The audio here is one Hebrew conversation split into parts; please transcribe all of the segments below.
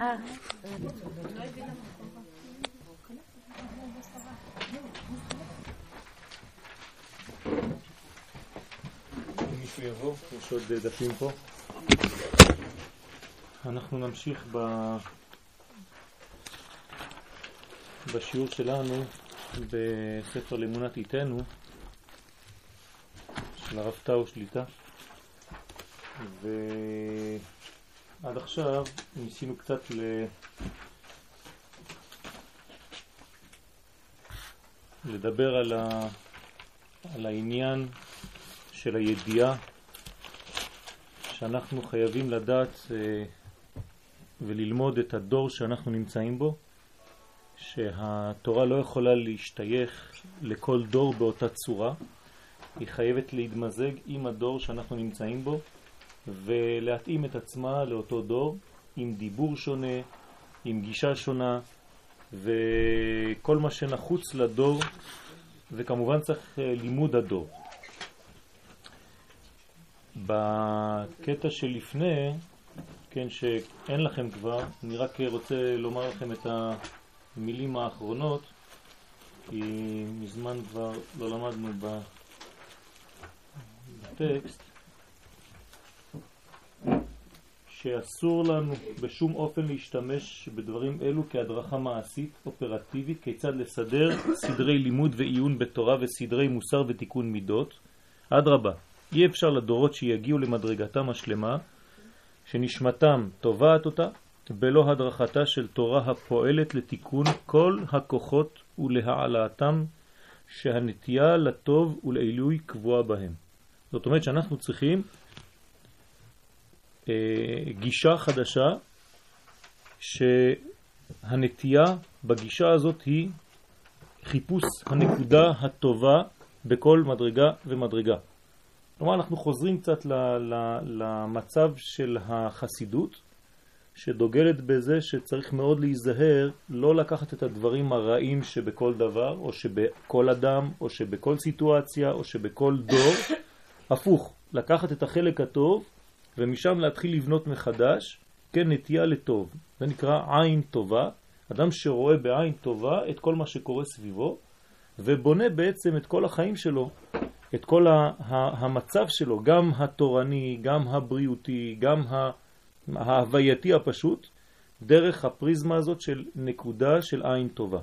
אה. מישהו יבוא, יש עוד דפים פה. אנחנו נמשיך ב... בשיעור שלנו בספר לאמונת איתנו של הרב טאו שליטה ועד עכשיו ניסינו קצת ל... לדבר על, ה... על העניין של הידיעה שאנחנו חייבים לדעת אה, וללמוד את הדור שאנחנו נמצאים בו, שהתורה לא יכולה להשתייך לכל דור באותה צורה, היא חייבת להתמזג עם הדור שאנחנו נמצאים בו ולהתאים את עצמה לאותו דור עם דיבור שונה, עם גישה שונה וכל מה שנחוץ לדור וכמובן צריך אה, לימוד הדור. בקטע שלפני, כן, שאין לכם כבר, אני רק רוצה לומר לכם את המילים האחרונות, כי מזמן כבר לא למדנו בטקסט, שאסור לנו בשום אופן להשתמש בדברים אלו כהדרכה מעשית, אופרטיבית, כיצד לסדר סדרי לימוד ועיון בתורה וסדרי מוסר ותיקון מידות. אדרבה, אי אפשר לדורות שיגיעו למדרגתם השלמה, שנשמתם תובעת אותה, בלא הדרכתה של תורה הפועלת לתיקון כל הכוחות ולהעלאתם שהנטייה לטוב ולעילוי קבועה בהם. זאת אומרת שאנחנו צריכים גישה חדשה שהנטייה בגישה הזאת היא חיפוש הנקודה הטובה בכל מדרגה ומדרגה. כלומר, אנחנו חוזרים קצת למצב של החסידות, שדוגלת בזה שצריך מאוד להיזהר לא לקחת את הדברים הרעים שבכל דבר, או שבכל אדם, או שבכל סיטואציה, או שבכל דור, הפוך, לקחת את החלק הטוב ומשם להתחיל לבנות מחדש, כן, נטייה לטוב. זה נקרא עין טובה, אדם שרואה בעין טובה את כל מה שקורה סביבו, ובונה בעצם את כל החיים שלו את כל המצב שלו, גם התורני, גם הבריאותי, גם ההווייתי הפשוט, דרך הפריזמה הזאת של נקודה של עין טובה.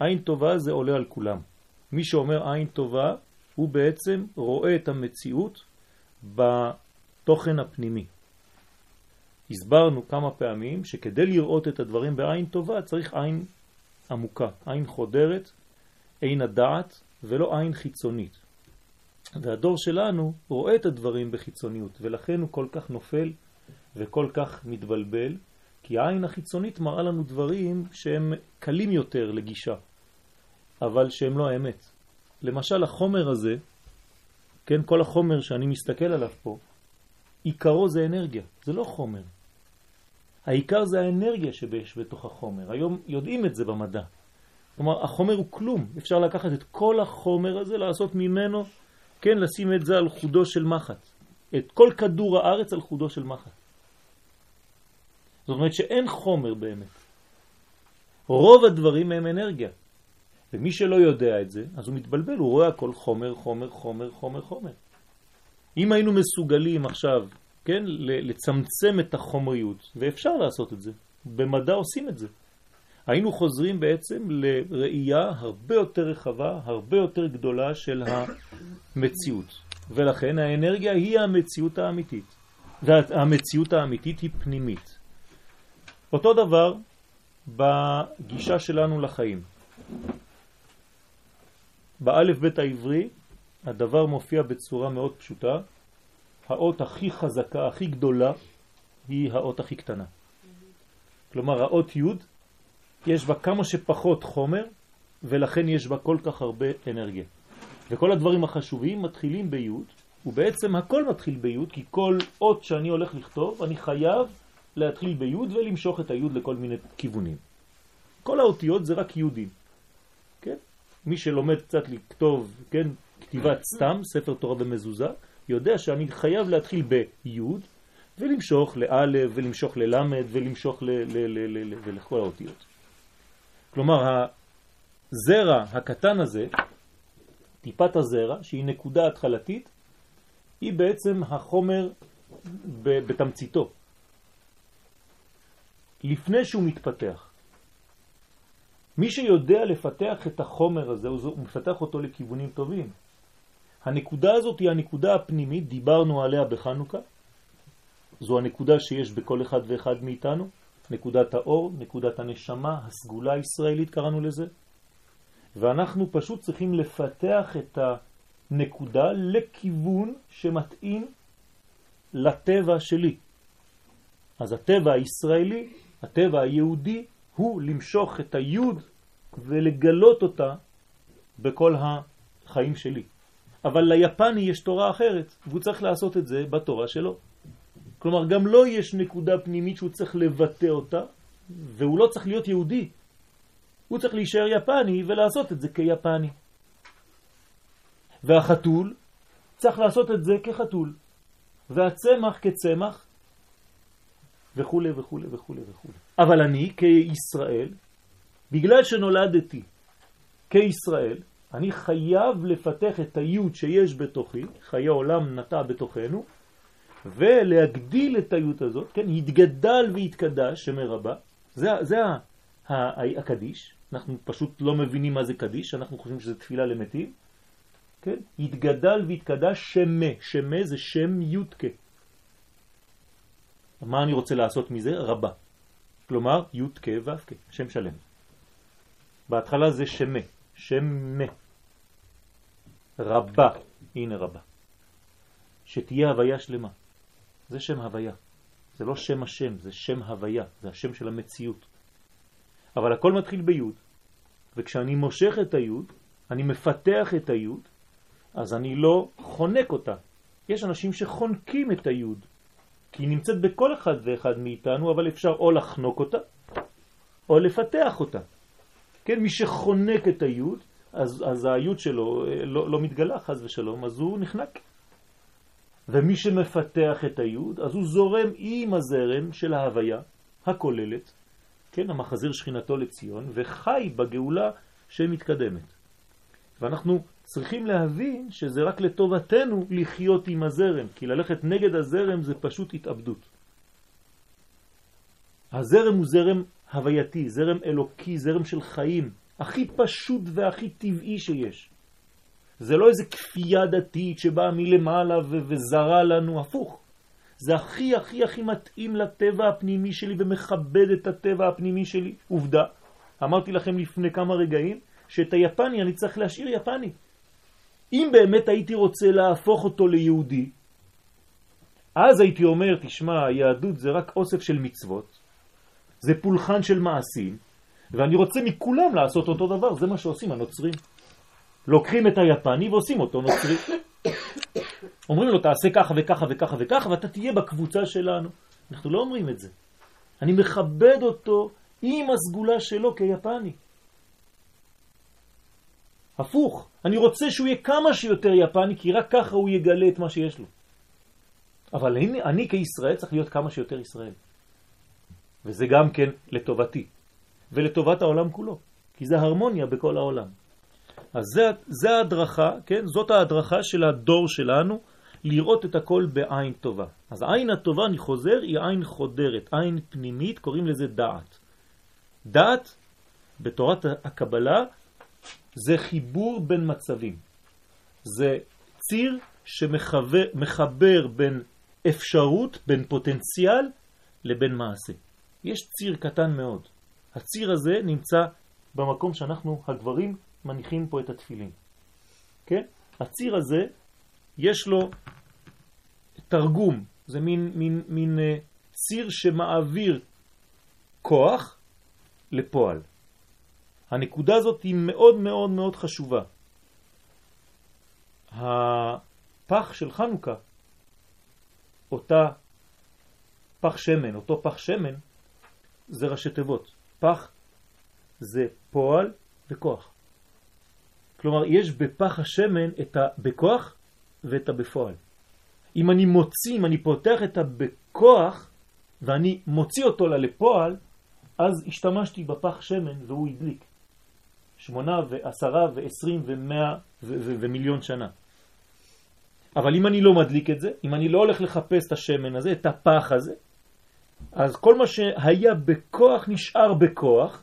עין טובה זה עולה על כולם. מי שאומר עין טובה, הוא בעצם רואה את המציאות בתוכן הפנימי. הסברנו כמה פעמים שכדי לראות את הדברים בעין טובה צריך עין עמוקה, עין חודרת, עין הדעת ולא עין חיצונית. והדור שלנו רואה את הדברים בחיצוניות, ולכן הוא כל כך נופל וכל כך מתבלבל, כי העין החיצונית מראה לנו דברים שהם קלים יותר לגישה, אבל שהם לא האמת. למשל החומר הזה, כן, כל החומר שאני מסתכל עליו פה, עיקרו זה אנרגיה, זה לא חומר. העיקר זה האנרגיה שיש בתוך החומר. היום יודעים את זה במדע. כלומר, החומר הוא כלום. אפשר לקחת את כל החומר הזה, לעשות ממנו כן, לשים את זה על חודו של מחט. את כל כדור הארץ על חודו של מחט. זאת אומרת שאין חומר באמת. רוב הדברים הם אנרגיה. ומי שלא יודע את זה, אז הוא מתבלבל, הוא רואה הכל חומר, חומר, חומר, חומר, חומר. אם היינו מסוגלים עכשיו, כן, לצמצם את החומריות, ואפשר לעשות את זה, במדע עושים את זה. היינו חוזרים בעצם לראייה הרבה יותר רחבה, הרבה יותר גדולה של המציאות. ולכן האנרגיה היא המציאות האמיתית. והמציאות האמיתית היא פנימית. אותו דבר בגישה שלנו לחיים. באלף בית העברי הדבר מופיע בצורה מאוד פשוטה. האות הכי חזקה, הכי גדולה, היא האות הכי קטנה. כלומר, האות י' יש בה כמה שפחות חומר, ולכן יש בה כל כך הרבה אנרגיה. וכל הדברים החשובים מתחילים ביוד, ובעצם הכל מתחיל ביוד, כי כל אות שאני הולך לכתוב, אני חייב להתחיל ביוד ולמשוך את היוד לכל מיני כיוונים. כל האותיות זה רק יודים, כן? מי שלומד קצת לכתוב, כן, כתיבת סתם, ספר תורה במזוזה, יודע שאני חייב להתחיל ביוד, ולמשוך לאלף, ולמשוך ללמד, ולמשוך לכל האותיות. כלומר, הזרע הקטן הזה, טיפת הזרע, שהיא נקודה התחלתית, היא בעצם החומר בתמציתו. לפני שהוא מתפתח. מי שיודע לפתח את החומר הזה, הוא מפתח אותו לכיוונים טובים. הנקודה הזאת היא הנקודה הפנימית, דיברנו עליה בחנוכה. זו הנקודה שיש בכל אחד ואחד מאיתנו, נקודת האור, נקודת הנשמה, הסגולה הישראלית קראנו לזה. ואנחנו פשוט צריכים לפתח את הנקודה לכיוון שמתאים לטבע שלי. אז הטבע הישראלי, הטבע היהודי, הוא למשוך את היוד ולגלות אותה בכל החיים שלי. אבל ליפני יש תורה אחרת, והוא צריך לעשות את זה בתורה שלו. כלומר, גם לו לא יש נקודה פנימית שהוא צריך לבטא אותה, והוא לא צריך להיות יהודי. הוא צריך להישאר יפני ולעשות את זה כיפני. והחתול צריך לעשות את זה כחתול, והצמח כצמח, וכו' וכו' וכו' וכו'. אבל אני כישראל, בגלל שנולדתי כישראל, אני חייב לפתח את היוד שיש בתוכי, חיי עולם נטע בתוכנו, ולהגדיל את היוד הזאת, כן, יתגדל ויתקדש, שמרבה, זה, זה הקדיש, אנחנו פשוט לא מבינים מה זה קדיש, אנחנו חושבים שזה תפילה למתים, כן, יתגדל ויתקדש שמה, שמה זה שם יודקה. מה אני רוצה לעשות מזה? רבה. כלומר, יודקה ואבקה, שם שלם. בהתחלה זה שמה, שמה. רבה, הנה רבה. שתהיה הוויה שלמה. זה שם הוויה. זה לא שם השם, זה שם הוויה, זה השם של המציאות. אבל הכל מתחיל ביוד, וכשאני מושך את היוד, אני מפתח את היוד, אז אני לא חונק אותה. יש אנשים שחונקים את היוד, כי היא נמצאת בכל אחד ואחד מאיתנו, אבל אפשר או לחנוק אותה, או לפתח אותה. כן, מי שחונק את היוד, אז, אז היוד שלו אה, לא, לא מתגלה חז ושלום, אז הוא נחנק. ומי שמפתח את היוד, אז הוא זורם עם הזרם של ההוויה הכוללת, כן, המחזיר שכינתו לציון, וחי בגאולה שמתקדמת. ואנחנו צריכים להבין שזה רק לטובתנו לחיות עם הזרם, כי ללכת נגד הזרם זה פשוט התאבדות. הזרם הוא זרם הווייתי, זרם אלוקי, זרם של חיים, הכי פשוט והכי טבעי שיש. זה לא איזה כפייה דתית שבאה מלמעלה וזרה לנו, הפוך. זה הכי הכי הכי מתאים לטבע הפנימי שלי ומכבד את הטבע הפנימי שלי. עובדה, אמרתי לכם לפני כמה רגעים, שאת היפני אני צריך להשאיר יפני. אם באמת הייתי רוצה להפוך אותו ליהודי, אז הייתי אומר, תשמע, היהדות זה רק אוסף של מצוות, זה פולחן של מעשים, ואני רוצה מכולם לעשות אותו דבר, זה מה שעושים הנוצרים. לוקחים את היפני ועושים אותו נוצרי. אומרים לו, תעשה ככה וככה וככה וככה, ואתה תהיה בקבוצה שלנו. אנחנו לא אומרים את זה. אני מכבד אותו עם הסגולה שלו כיפני. הפוך, אני רוצה שהוא יהיה כמה שיותר יפני, כי רק ככה הוא יגלה את מה שיש לו. אבל אני, אני כישראל צריך להיות כמה שיותר ישראל. וזה גם כן לטובתי, ולטובת העולם כולו, כי זה הרמוניה בכל העולם. אז זה, זה ההדרכה, כן? זאת ההדרכה של הדור שלנו, לראות את הכל בעין טובה. אז העין הטובה, אני חוזר, היא עין חודרת, עין פנימית, קוראים לזה דעת. דעת, בתורת הקבלה, זה חיבור בין מצבים. זה ציר שמחבר בין אפשרות, בין פוטנציאל, לבין מעשה. יש ציר קטן מאוד. הציר הזה נמצא במקום שאנחנו, הגברים, מניחים פה את התפילין. כן? הציר הזה, יש לו תרגום, זה מין, מין, מין אה, ציר שמעביר כוח לפועל. הנקודה הזאת היא מאוד מאוד מאוד חשובה. הפח של חנוכה, אותה פח שמן, אותו פח שמן, זה ראשי תיבות. פח זה פועל וכוח. כלומר, יש בפח השמן את הבכוח ואת הבפועל. אם אני מוציא, אם אני פותח את הבכוח, ואני מוציא אותו לפועל, אז השתמשתי בפח שמן והוא הדליק. שמונה ועשרה ועשרים ומאה ומיליון שנה. אבל אם אני לא מדליק את זה, אם אני לא הולך לחפש את השמן הזה, את הפח הזה, אז כל מה שהיה בכוח נשאר בכוח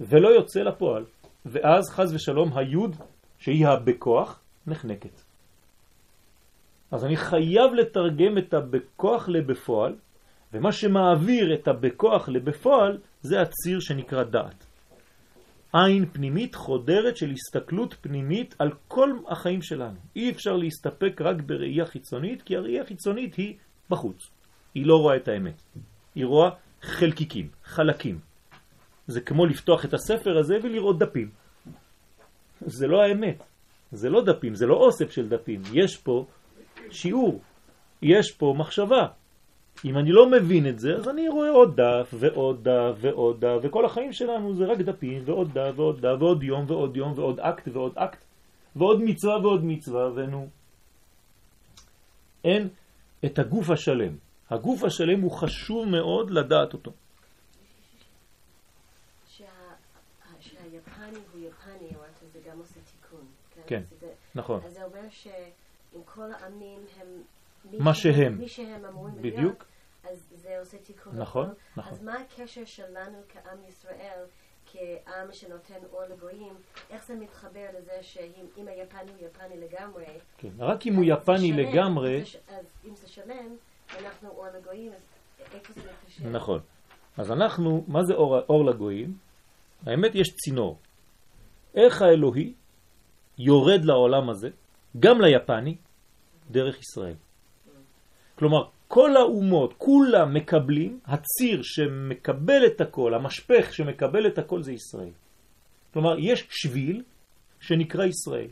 ולא יוצא לפועל. ואז חז ושלום היוד, שהיא הבכוח, נחנקת. אז אני חייב לתרגם את הבכוח לבפועל, ומה שמעביר את הבכוח לבפועל זה הציר שנקרא דעת. עין פנימית חודרת של הסתכלות פנימית על כל החיים שלנו. אי אפשר להסתפק רק בראייה חיצונית, כי הראייה חיצונית היא בחוץ. היא לא רואה את האמת. היא רואה חלקיקים, חלקים. זה כמו לפתוח את הספר הזה ולראות דפים. זה לא האמת. זה לא דפים, זה לא אוסף של דפים. יש פה שיעור, יש פה מחשבה. אם אני לא מבין את זה, אז אני רואה עוד דף ועוד דף ועוד דף, וכל החיים שלנו זה רק דפים ועוד דף ועוד דף ועוד יום ועוד יום ועוד אקט ועוד אקט ועוד מצווה ועוד מצווה, ונו. אין את הגוף השלם. הגוף השלם הוא חשוב מאוד לדעת אותו. שהיפני הוא יפני, זה גם עושה תיקון. כן, כן נכון. אז זה אומר שאם כל העמים הם... מה שהם. מי שהם אמורים בדיוק. אז זה עושה תיקון. נכון, נכון. אז מה הקשר שלנו כעם ישראל, כעם שנותן אור לגויים, איך זה מתחבר לזה שאם היפני הוא יפני לגמרי... כן, רק אם הוא יפני לגמרי... אז אם זה שלם, אור לגויים, מתקשר? נכון. אז אנחנו, מה זה אור, אור לגויים? האמת יש צינור. איך האלוהי יורד לעולם הזה, גם ליפני, דרך ישראל. כלומר, כל האומות, כולם מקבלים, הציר שמקבל את הכל, המשפך שמקבל את הכל זה ישראל. כלומר, יש שביל שנקרא ישראל.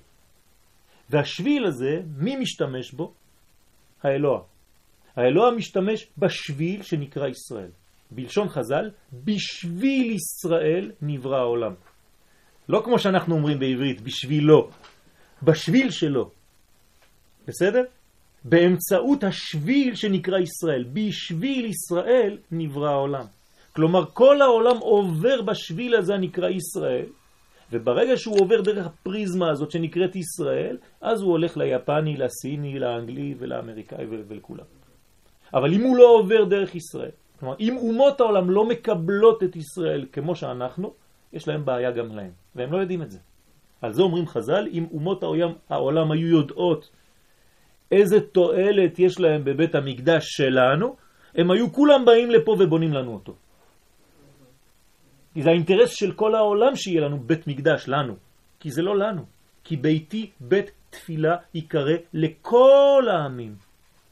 והשביל הזה, מי משתמש בו? האלוה. האלוה משתמש בשביל שנקרא ישראל. בלשון חז"ל, בשביל ישראל נברא העולם. לא כמו שאנחנו אומרים בעברית, בשבילו, בשביל שלו. בסדר? באמצעות השביל שנקרא ישראל. בשביל ישראל נברא העולם. כלומר, כל העולם עובר בשביל הזה הנקרא ישראל, וברגע שהוא עובר דרך הפריזמה הזאת שנקראת ישראל, אז הוא הולך ליפני, לסיני, לאנגלי ולאמריקאי ולכולם. אבל אם הוא לא עובר דרך ישראל, כלומר, אם אומות העולם לא מקבלות את ישראל כמו שאנחנו, יש להם בעיה גם להם, והם לא יודעים את זה. על זה אומרים חז"ל, אם אומות העולם, העולם היו יודעות איזה תועלת יש להם בבית המקדש שלנו, הם היו כולם באים לפה ובונים לנו אותו. כי זה האינטרס של כל העולם שיהיה לנו בית מקדש, לנו. כי זה לא לנו. כי ביתי בית תפילה יקרא לכל העמים,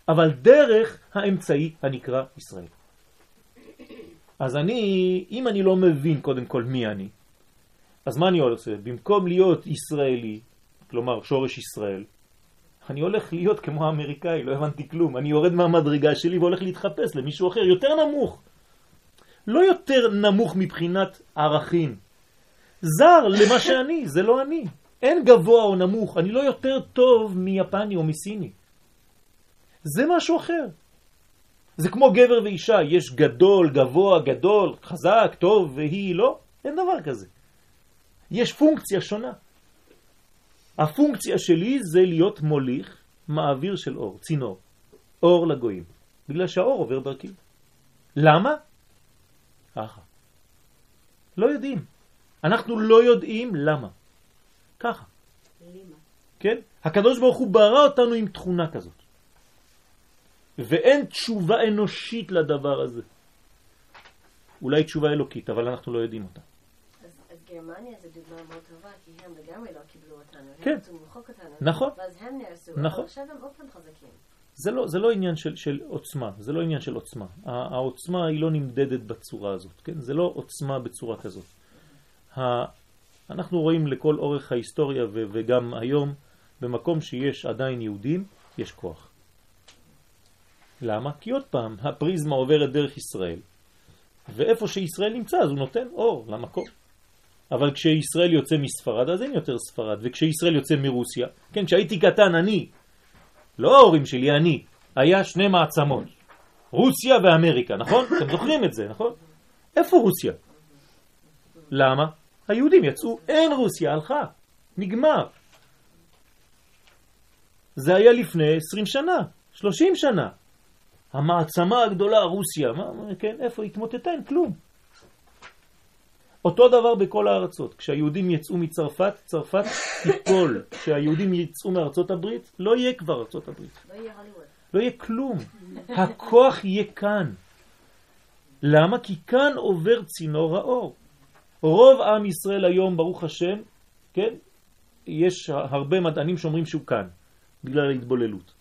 אבל דרך האמצעי הנקרא ישראל. אז אני, אם אני לא מבין קודם כל מי אני, אז מה אני עושה? במקום להיות ישראלי, כלומר שורש ישראל, אני הולך להיות כמו האמריקאי, לא הבנתי כלום. אני יורד מהמדרגה שלי והולך להתחפש למישהו אחר, יותר נמוך. לא יותר נמוך מבחינת ערכים. זר למה שאני, זה לא אני. אין גבוה או נמוך, אני לא יותר טוב מיפני או מסיני. זה משהו אחר. זה כמו גבר ואישה, יש גדול, גבוה, גדול, חזק, טוב, והיא לא, אין דבר כזה. יש פונקציה שונה. הפונקציה שלי זה להיות מוליך, מעביר של אור, צינור, אור לגויים, בגלל שהאור עובר דרכי. למה? ככה. לא יודעים. אנחנו לא יודעים למה. ככה. למה? כן? הקדוש ברוך הוא ברא אותנו עם תכונה כזאת. ואין תשובה אנושית לדבר הזה. אולי תשובה אלוקית, אבל אנחנו לא יודעים אותה. גרמניה זה דוגמה מאוד טובה, כי הם לגמרי לא קיבלו אותנו. כן. הם רצו למחוק אותנו. נכון. ואז הם נהרסו. נכון. אבל עכשיו הם עוד פעם חזקים. זה לא, זה לא עניין של, של עוצמה, זה לא עניין של עוצמה. העוצמה היא לא נמדדת בצורה הזאת, כן? זה לא עוצמה בצורה כזאת. אנחנו רואים לכל אורך ההיסטוריה וגם היום, במקום שיש עדיין יהודים, יש כוח. למה? כי עוד פעם, הפריזמה עוברת דרך ישראל, ואיפה שישראל נמצא אז הוא נותן אור למקום. אבל כשישראל יוצא מספרד אז אין יותר ספרד, וכשישראל יוצא מרוסיה, כן, כשהייתי קטן אני, לא ההורים שלי, אני, היה שני מעצמות, רוסיה ואמריקה, נכון? אתם זוכרים את זה, נכון? איפה רוסיה? למה? היהודים יצאו, אין רוסיה, הלכה, נגמר. זה היה לפני 20 שנה, 30 שנה. המעצמה הגדולה, רוסיה, מה, כן, איפה התמוטטה? אין כלום. אותו דבר בכל הארצות. כשהיהודים יצאו מצרפת, צרפת תיפול. כשהיהודים יצאו מארצות הברית, לא יהיה כבר ארצות הברית. לא יהיה הליווד. לא יהיה כלום. הכוח יהיה כאן. למה? כי כאן עובר צינור האור. רוב עם ישראל היום, ברוך השם, כן, יש הרבה מדענים שאומרים שהוא כאן, בגלל ההתבוללות.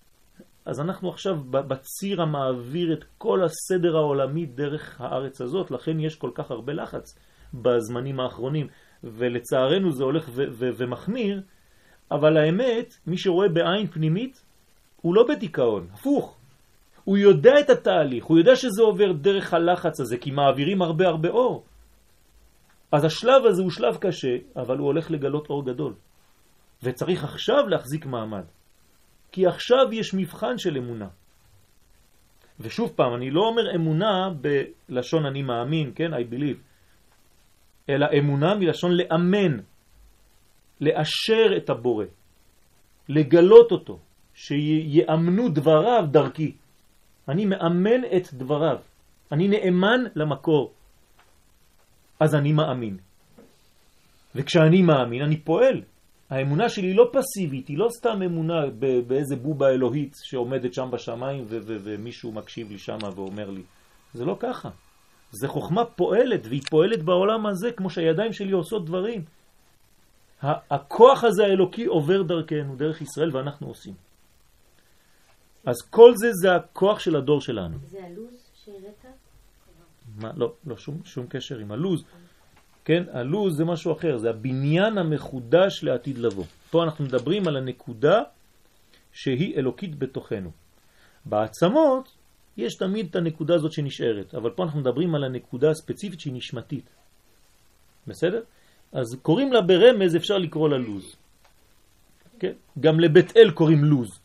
אז אנחנו עכשיו בציר המעביר את כל הסדר העולמי דרך הארץ הזאת, לכן יש כל כך הרבה לחץ בזמנים האחרונים, ולצערנו זה הולך ומחמיר, אבל האמת, מי שרואה בעין פנימית, הוא לא בדיכאון, הפוך. הוא יודע את התהליך, הוא יודע שזה עובר דרך הלחץ הזה, כי מעבירים הרבה הרבה אור. אז השלב הזה הוא שלב קשה, אבל הוא הולך לגלות אור גדול. וצריך עכשיו להחזיק מעמד. כי עכשיו יש מבחן של אמונה. ושוב פעם, אני לא אומר אמונה בלשון אני מאמין, כן, I believe, אלא אמונה מלשון לאמן, לאשר את הבורא, לגלות אותו, שיאמנו דבריו דרכי. אני מאמן את דבריו, אני נאמן למקור, אז אני מאמין. וכשאני מאמין אני פועל. האמונה שלי לא פסיבית, היא לא סתם אמונה באיזה בובה אלוהית שעומדת שם בשמיים ומישהו מקשיב לי שם ואומר לי. זה לא ככה. זה חוכמה פועלת, והיא פועלת בעולם הזה כמו שהידיים שלי עושות דברים. הכוח הזה האלוקי עובר דרכנו, דרך ישראל, ואנחנו עושים. אז כל זה זה הכוח של הדור שלנו. זה הלוז שהראית? מה, לא, לא, שום, שום קשר עם הלוז. כן, הלוז זה משהו אחר, זה הבניין המחודש לעתיד לבוא. פה אנחנו מדברים על הנקודה שהיא אלוקית בתוכנו. בעצמות יש תמיד את הנקודה הזאת שנשארת, אבל פה אנחנו מדברים על הנקודה הספציפית שהיא נשמתית. בסדר? אז קוראים לה ברמז, אפשר לקרוא לה לוז. כן? גם לבית אל קוראים לוז.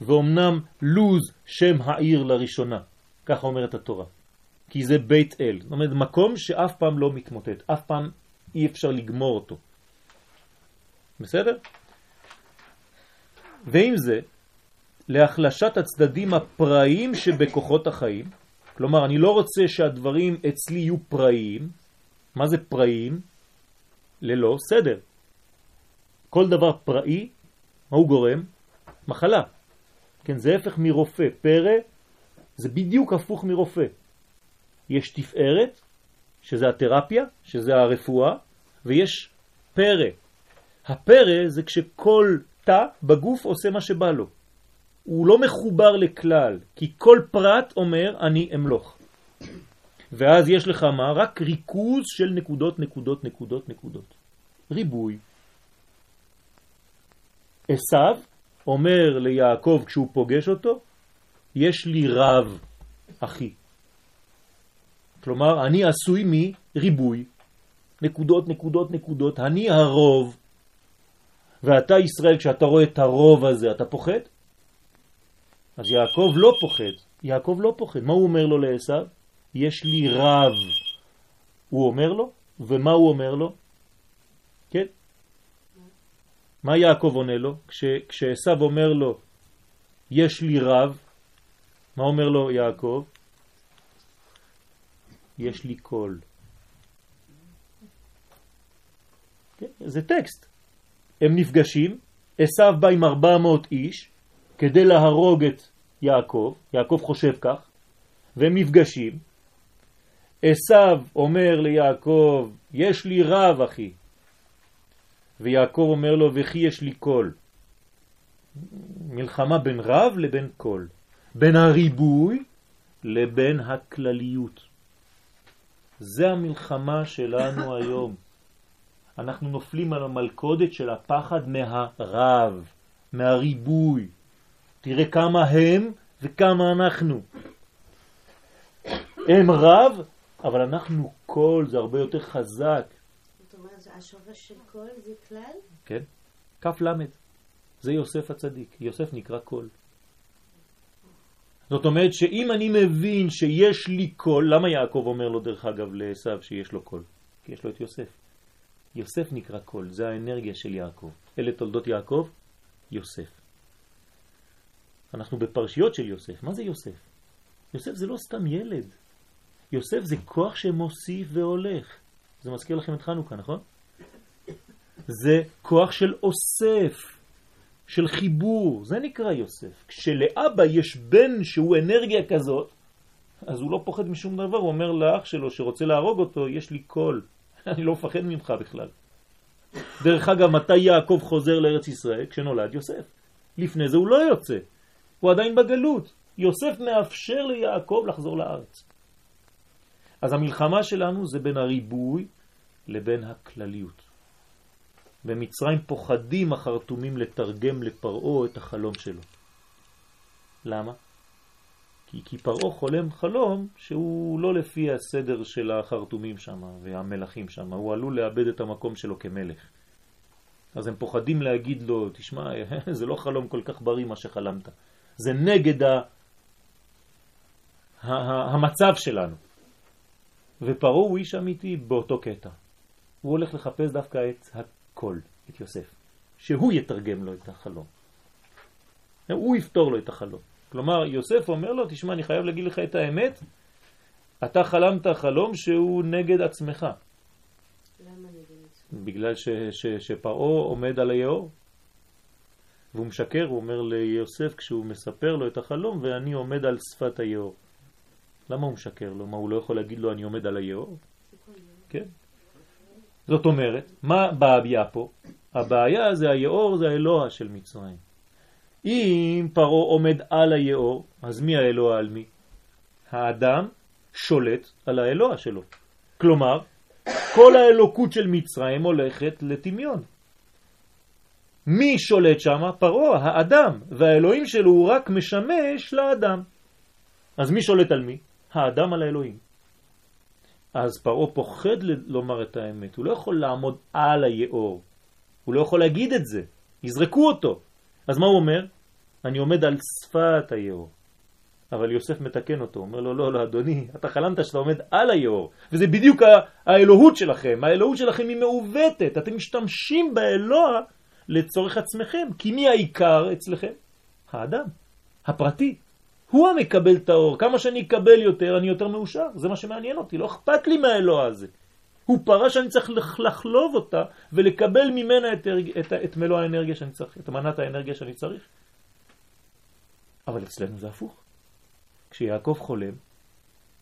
ואומנם לוז שם העיר לראשונה, ככה אומרת התורה. כי זה בית אל, זאת אומרת מקום שאף פעם לא מתמוטט, אף פעם אי אפשר לגמור אותו. בסדר? ועם זה, להחלשת הצדדים הפראיים שבכוחות החיים, כלומר אני לא רוצה שהדברים אצלי יהיו פראיים, מה זה פראיים? ללא סדר. כל דבר פראי, מה הוא גורם? מחלה. כן, זה הפך מרופא. פרא זה בדיוק הפוך מרופא. יש תפארת, שזה התרפיה, שזה הרפואה, ויש פרא. הפרא זה כשכל תא בגוף עושה מה שבא לו. הוא לא מחובר לכלל, כי כל פרט אומר אני אמלוך. ואז יש לך מה? רק ריכוז של נקודות, נקודות, נקודות, נקודות. ריבוי. עשיו אומר ליעקב כשהוא פוגש אותו, יש לי רב, אחי. כלומר, אני עשוי מריבוי. נקודות, נקודות, נקודות, אני הרוב. ואתה ישראל, כשאתה רואה את הרוב הזה, אתה פוחד? אז יעקב לא פוחד. יעקב לא פוחד. מה הוא אומר לו לעשו? יש לי רב. הוא אומר לו, ומה הוא אומר לו? כן? מה יעקב עונה לו? כש, כשעשו אומר לו, יש לי רב, מה אומר לו יעקב? יש לי קול. כן? זה טקסט. הם נפגשים, עשו בא עם 400 איש כדי להרוג את יעקב, יעקב חושב כך, והם נפגשים. עשו אומר ליעקב, יש לי רב אחי, ויעקב אומר לו, וכי יש לי קול. מלחמה בין רב לבין קול, בין הריבוי לבין הכלליות. זה המלחמה שלנו היום. אנחנו נופלים על המלכודת של הפחד מהרב, מהריבוי. תראה כמה הם וכמה אנחנו. הם רב, אבל אנחנו כל, זה הרבה יותר חזק. זאת אומרת, השורש של כל זה כלל? כן, כף למד. זה יוסף הצדיק. יוסף נקרא כל. זאת אומרת שאם אני מבין שיש לי כל, למה יעקב אומר לו דרך אגב לעשו שיש לו כל? כי יש לו את יוסף. יוסף נקרא כל, זה האנרגיה של יעקב. אלה תולדות יעקב, יוסף. אנחנו בפרשיות של יוסף. מה זה יוסף? יוסף זה לא סתם ילד. יוסף זה כוח שמוסיף והולך. זה מזכיר לכם את חנוכה, נכון? זה כוח של אוסף, של חיבור, זה נקרא יוסף. כשלאבא יש בן שהוא אנרגיה כזאת, אז הוא לא פוחד משום דבר, הוא אומר לאח שלו שרוצה להרוג אותו, יש לי קול, אני לא מפחד ממך בכלל. דרך אגב, מתי יעקב חוזר לארץ ישראל? כשנולד יוסף. לפני זה הוא לא יוצא, הוא עדיין בגלות. יוסף מאפשר ליעקב לחזור לארץ. אז המלחמה שלנו זה בין הריבוי לבין הכלליות. במצרים פוחדים החרטומים לתרגם לפרעו את החלום שלו. למה? כי, כי פרעו חולם חלום שהוא לא לפי הסדר של החרטומים שם והמלכים שם, הוא עלול לאבד את המקום שלו כמלך. אז הם פוחדים להגיד לו, תשמע, זה לא חלום כל כך בריא מה שחלמת, זה נגד ה... המצב שלנו. ופרעה הוא איש אמיתי באותו קטע. הוא הולך לחפש דווקא את הכל, את יוסף, שהוא יתרגם לו את החלום. הוא יפתור לו את החלום. כלומר, יוסף אומר לו, תשמע, אני חייב להגיד לך את האמת, אתה חלמת חלום שהוא נגד עצמך. למה נגד עצמך? בגלל שפרעה עומד על היאור, והוא משקר, הוא אומר ליוסף כשהוא מספר לו את החלום, ואני עומד על שפת היאור. למה הוא משקר לו? מה, הוא לא יכול להגיד לו אני עומד על היאור? כן. זאת אומרת, מה הבעיה פה? הבעיה זה היאור, זה האלוה של מצרים. אם פרו עומד על היאור, אז מי האלוה על מי? האדם שולט על האלוה שלו. כלומר, כל האלוקות של מצרים הולכת לטמיון. מי שולט שם? פרו, האדם, והאלוהים שלו הוא רק משמש לאדם. אז מי שולט על מי? האדם על האלוהים. אז פרעה פוחד לומר את האמת, הוא לא יכול לעמוד על היאור, הוא לא יכול להגיד את זה, יזרקו אותו. אז מה הוא אומר? אני עומד על שפת היאור. אבל יוסף מתקן אותו, אומר לו, לא, לא, אדוני, אתה חלמת שאתה עומד על היאור, וזה בדיוק האלוהות שלכם, האלוהות שלכם היא מעוותת, אתם משתמשים באלוה לצורך עצמכם, כי מי העיקר אצלכם? האדם, הפרטי. הוא המקבל את האור, כמה שאני אקבל יותר, אני יותר מאושר, זה מה שמעניין אותי, לא אכפת לי מהאלוה הזה. הוא פרה שאני צריך לחלוב אותה ולקבל ממנה את, את, את מלוא האנרגיה שאני צריך, את מנת האנרגיה שאני צריך. אבל אצלנו זה הפוך. כשיעקב חולם,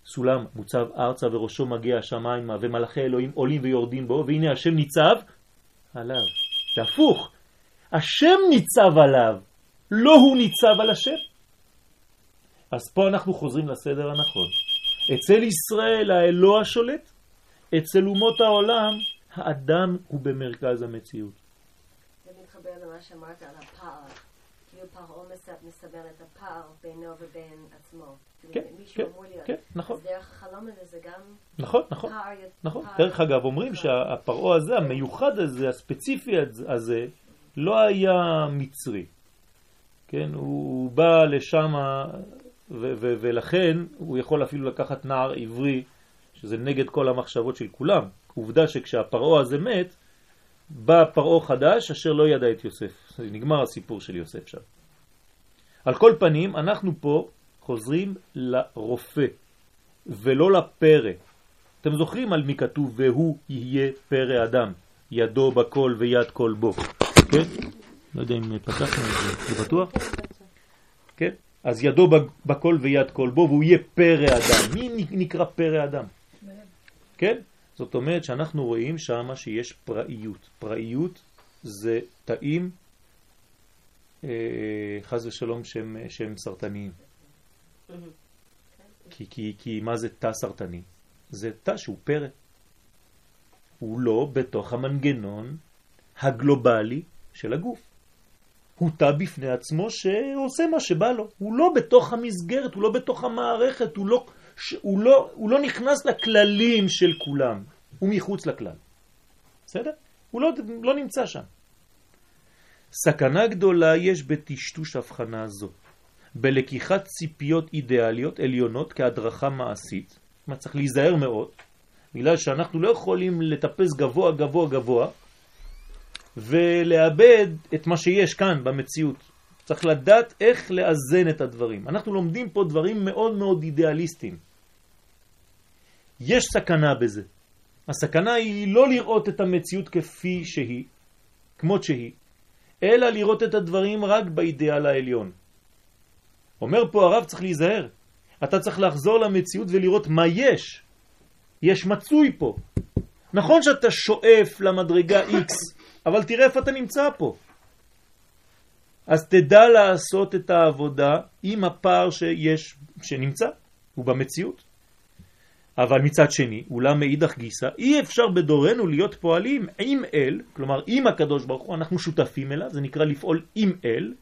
סולם מוצב ארצה וראשו מגיע השמיימה ומלאכי אלוהים עולים ויורדים בו, והנה השם ניצב עליו. זה הפוך. השם ניצב עליו, לא הוא ניצב על השם. אז פה אנחנו חוזרים לסדר הנכון. אצל ישראל האלוה שולט, אצל אומות העולם האדם הוא במרכז המציאות. זה מתחבר למה שאמרת על הפער. כאילו פרעה מסבר את הפער בינו ובין עצמו. כאילו, כן, כן, כן, נכון. אז דרך החלום הזה זה גם... נכון, נכון. נכון. דרך אגב, אומרים שהפרעה הזה, המיוחד הזה, הספציפי הזה, לא היה מצרי. כן, הוא בא לשם ולכן הוא יכול אפילו לקחת נער עברי, שזה נגד כל המחשבות של כולם. עובדה שכשהפרעה הזה מת, בא פרעה חדש אשר לא ידע את יוסף. נגמר הסיפור של יוסף שם. על כל פנים, אנחנו פה חוזרים לרופא ולא לפרא. אתם זוכרים על מי כתוב והוא יהיה פרא אדם, ידו בכל ויד כל בו, כן? לא יודע אם פתחנו את זה, זה בטוח? כן? אז ידו בכל ויד כל בו, והוא יהיה פרא אדם. מי נקרא פרא אדם? כן? זאת אומרת שאנחנו רואים שם שיש פראיות. פראיות זה תאים, אה, חז ושלום, שהם, שהם סרטניים. כי, כי, כי מה זה תא סרטני? זה תא שהוא פרא. הוא לא בתוך המנגנון הגלובלי של הגוף. הוא בפני עצמו שעושה מה שבא לו. הוא לא בתוך המסגרת, הוא לא בתוך המערכת, הוא לא, הוא לא, הוא לא נכנס לכללים של כולם, הוא מחוץ לכלל. בסדר? הוא לא, לא נמצא שם. סכנה גדולה יש בטשטוש הבחנה זו. בלקיחת ציפיות אידיאליות עליונות כהדרכה מעשית. זאת אומרת, צריך להיזהר מאוד, בגלל שאנחנו לא יכולים לטפס גבוה גבוה גבוה ולאבד את מה שיש כאן במציאות. צריך לדעת איך לאזן את הדברים. אנחנו לומדים פה דברים מאוד מאוד אידיאליסטיים. יש סכנה בזה. הסכנה היא לא לראות את המציאות כפי שהיא, כמות שהיא, אלא לראות את הדברים רק באידיאל העליון. אומר פה הרב צריך להיזהר. אתה צריך לחזור למציאות ולראות מה יש. יש מצוי פה. נכון שאתה שואף למדרגה X, אבל תראה איפה אתה נמצא פה. אז תדע לעשות את העבודה עם הפער שיש, שנמצא, הוא במציאות. אבל מצד שני, אולם מאידך גיסא, אי אפשר בדורנו להיות פועלים עם אל, כלומר עם הקדוש ברוך הוא, אנחנו שותפים אליו, זה נקרא לפעול עם אל,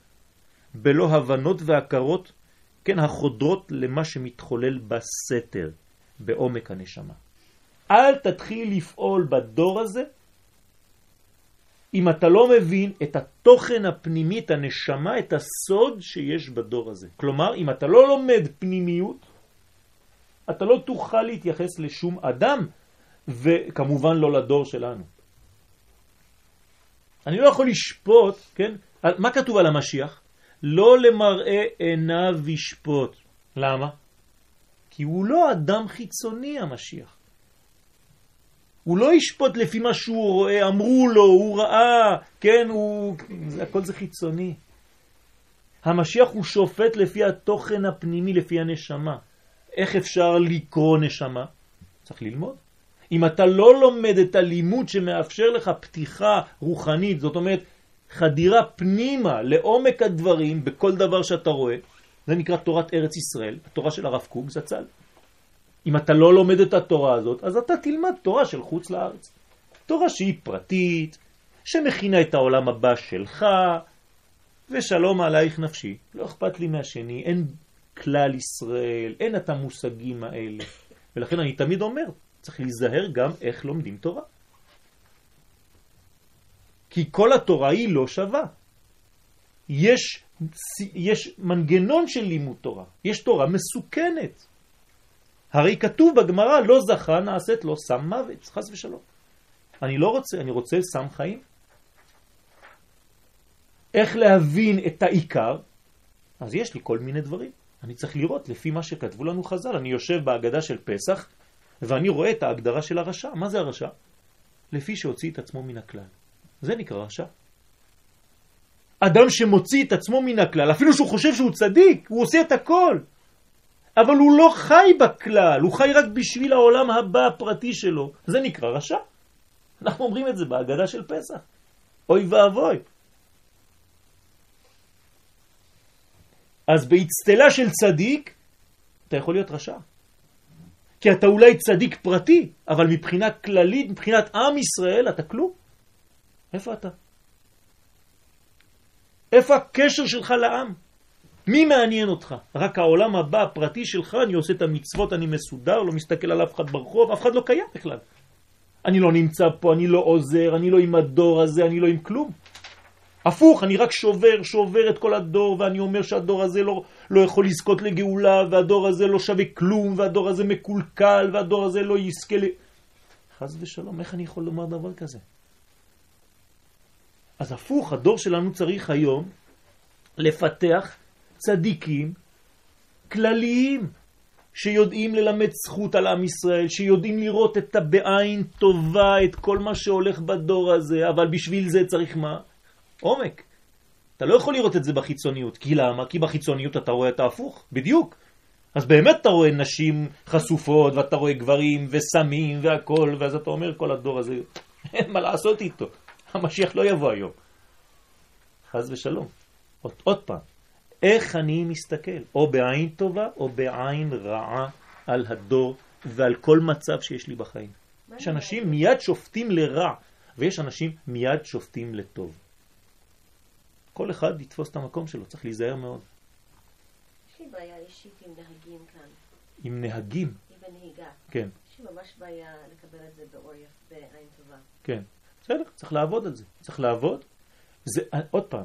בלא הבנות והכרות, כן, החודרות למה שמתחולל בסתר, בעומק הנשמה. אל תתחיל לפעול בדור הזה אם אתה לא מבין את התוכן הפנימי, את הנשמה, את הסוד שיש בדור הזה. כלומר, אם אתה לא לומד פנימיות, אתה לא תוכל להתייחס לשום אדם, וכמובן לא לדור שלנו. אני לא יכול לשפוט, כן? מה כתוב על המשיח? לא למראה עיניו ישפוט. למה? כי הוא לא אדם חיצוני המשיח. הוא לא ישפוט לפי מה שהוא רואה, אמרו לו, הוא ראה, כן, הוא... זה, הכל זה חיצוני. המשיח הוא שופט לפי התוכן הפנימי, לפי הנשמה. איך אפשר לקרוא נשמה? צריך ללמוד. אם אתה לא לומד את הלימוד שמאפשר לך פתיחה רוחנית, זאת אומרת, חדירה פנימה לעומק הדברים בכל דבר שאתה רואה, זה נקרא תורת ארץ ישראל, התורה של הרב קוק זצ"ל. אם אתה לא לומד את התורה הזאת, אז אתה תלמד תורה של חוץ לארץ. תורה שהיא פרטית, שמכינה את העולם הבא שלך, ושלום עלייך נפשי. לא אכפת לי מהשני, אין כלל ישראל, אין את המושגים האלה. ולכן אני תמיד אומר, צריך להיזהר גם איך לומדים תורה. כי כל התורה היא לא שווה. יש, יש מנגנון של לימוד תורה, יש תורה מסוכנת. הרי כתוב בגמרא, לא זכה נעשית לו סם מוות, חס ושלום. אני לא רוצה, אני רוצה סם חיים. איך להבין את העיקר? אז יש לי כל מיני דברים. אני צריך לראות לפי מה שכתבו לנו חז"ל. אני יושב בהגדה של פסח, ואני רואה את ההגדרה של הרשע. מה זה הרשע? לפי שהוציא את עצמו מן הכלל. זה נקרא רשע. אדם שמוציא את עצמו מן הכלל, אפילו שהוא חושב שהוא צדיק, הוא עושה את הכל. אבל הוא לא חי בכלל, הוא חי רק בשביל העולם הבא הפרטי שלו. זה נקרא רשע. אנחנו אומרים את זה בהגדה של פסח. אוי ואבוי. אז באצטלה של צדיק, אתה יכול להיות רשע. כי אתה אולי צדיק פרטי, אבל מבחינה כללית, מבחינת עם ישראל, אתה כלום. איפה אתה? איפה הקשר שלך לעם? מי מעניין אותך? רק העולם הבא הפרטי שלך, אני עושה את המצוות, אני מסודר, לא מסתכל על אף אחד ברחוב, אף אחד לא קיים בכלל. אני לא נמצא פה, אני לא עוזר, אני לא עם הדור הזה, אני לא עם כלום. הפוך, אני רק שובר, שובר את כל הדור, ואני אומר שהדור הזה לא, לא יכול לזכות לגאולה, והדור הזה לא שווה כלום, והדור הזה מקולקל, והדור הזה לא יזכה ל... חז ושלום, איך אני יכול לומר דבר כזה? אז הפוך, הדור שלנו צריך היום לפתח צדיקים כלליים שיודעים ללמד זכות על עם ישראל, שיודעים לראות את הבעין טובה, את כל מה שהולך בדור הזה, אבל בשביל זה צריך מה? עומק. אתה לא יכול לראות את זה בחיצוניות. כי למה? כי בחיצוניות אתה רואה את ההפוך, בדיוק. אז באמת אתה רואה נשים חשופות, ואתה רואה גברים וסמים והכל, ואז אתה אומר, כל הדור הזה, אין מה לעשות איתו. המשיח לא יבוא היום. חז ושלום. עוד, עוד פעם, איך אני מסתכל, או בעין טובה או בעין רעה על הדור ועל כל מצב שיש לי בחיים. יש אנשים מיד שופטים לרע, ויש אנשים מיד שופטים לטוב. כל אחד יתפוס את המקום שלו, צריך להיזהר מאוד. יש לי בעיה אישית עם נהגים כאן. עם נהגים? עם הנהיגה. כן. יש לי ממש בעיה לקבל את זה באור בעין טובה. כן. בסדר, צריך לעבוד על זה. צריך לעבוד. זה, עוד פעם,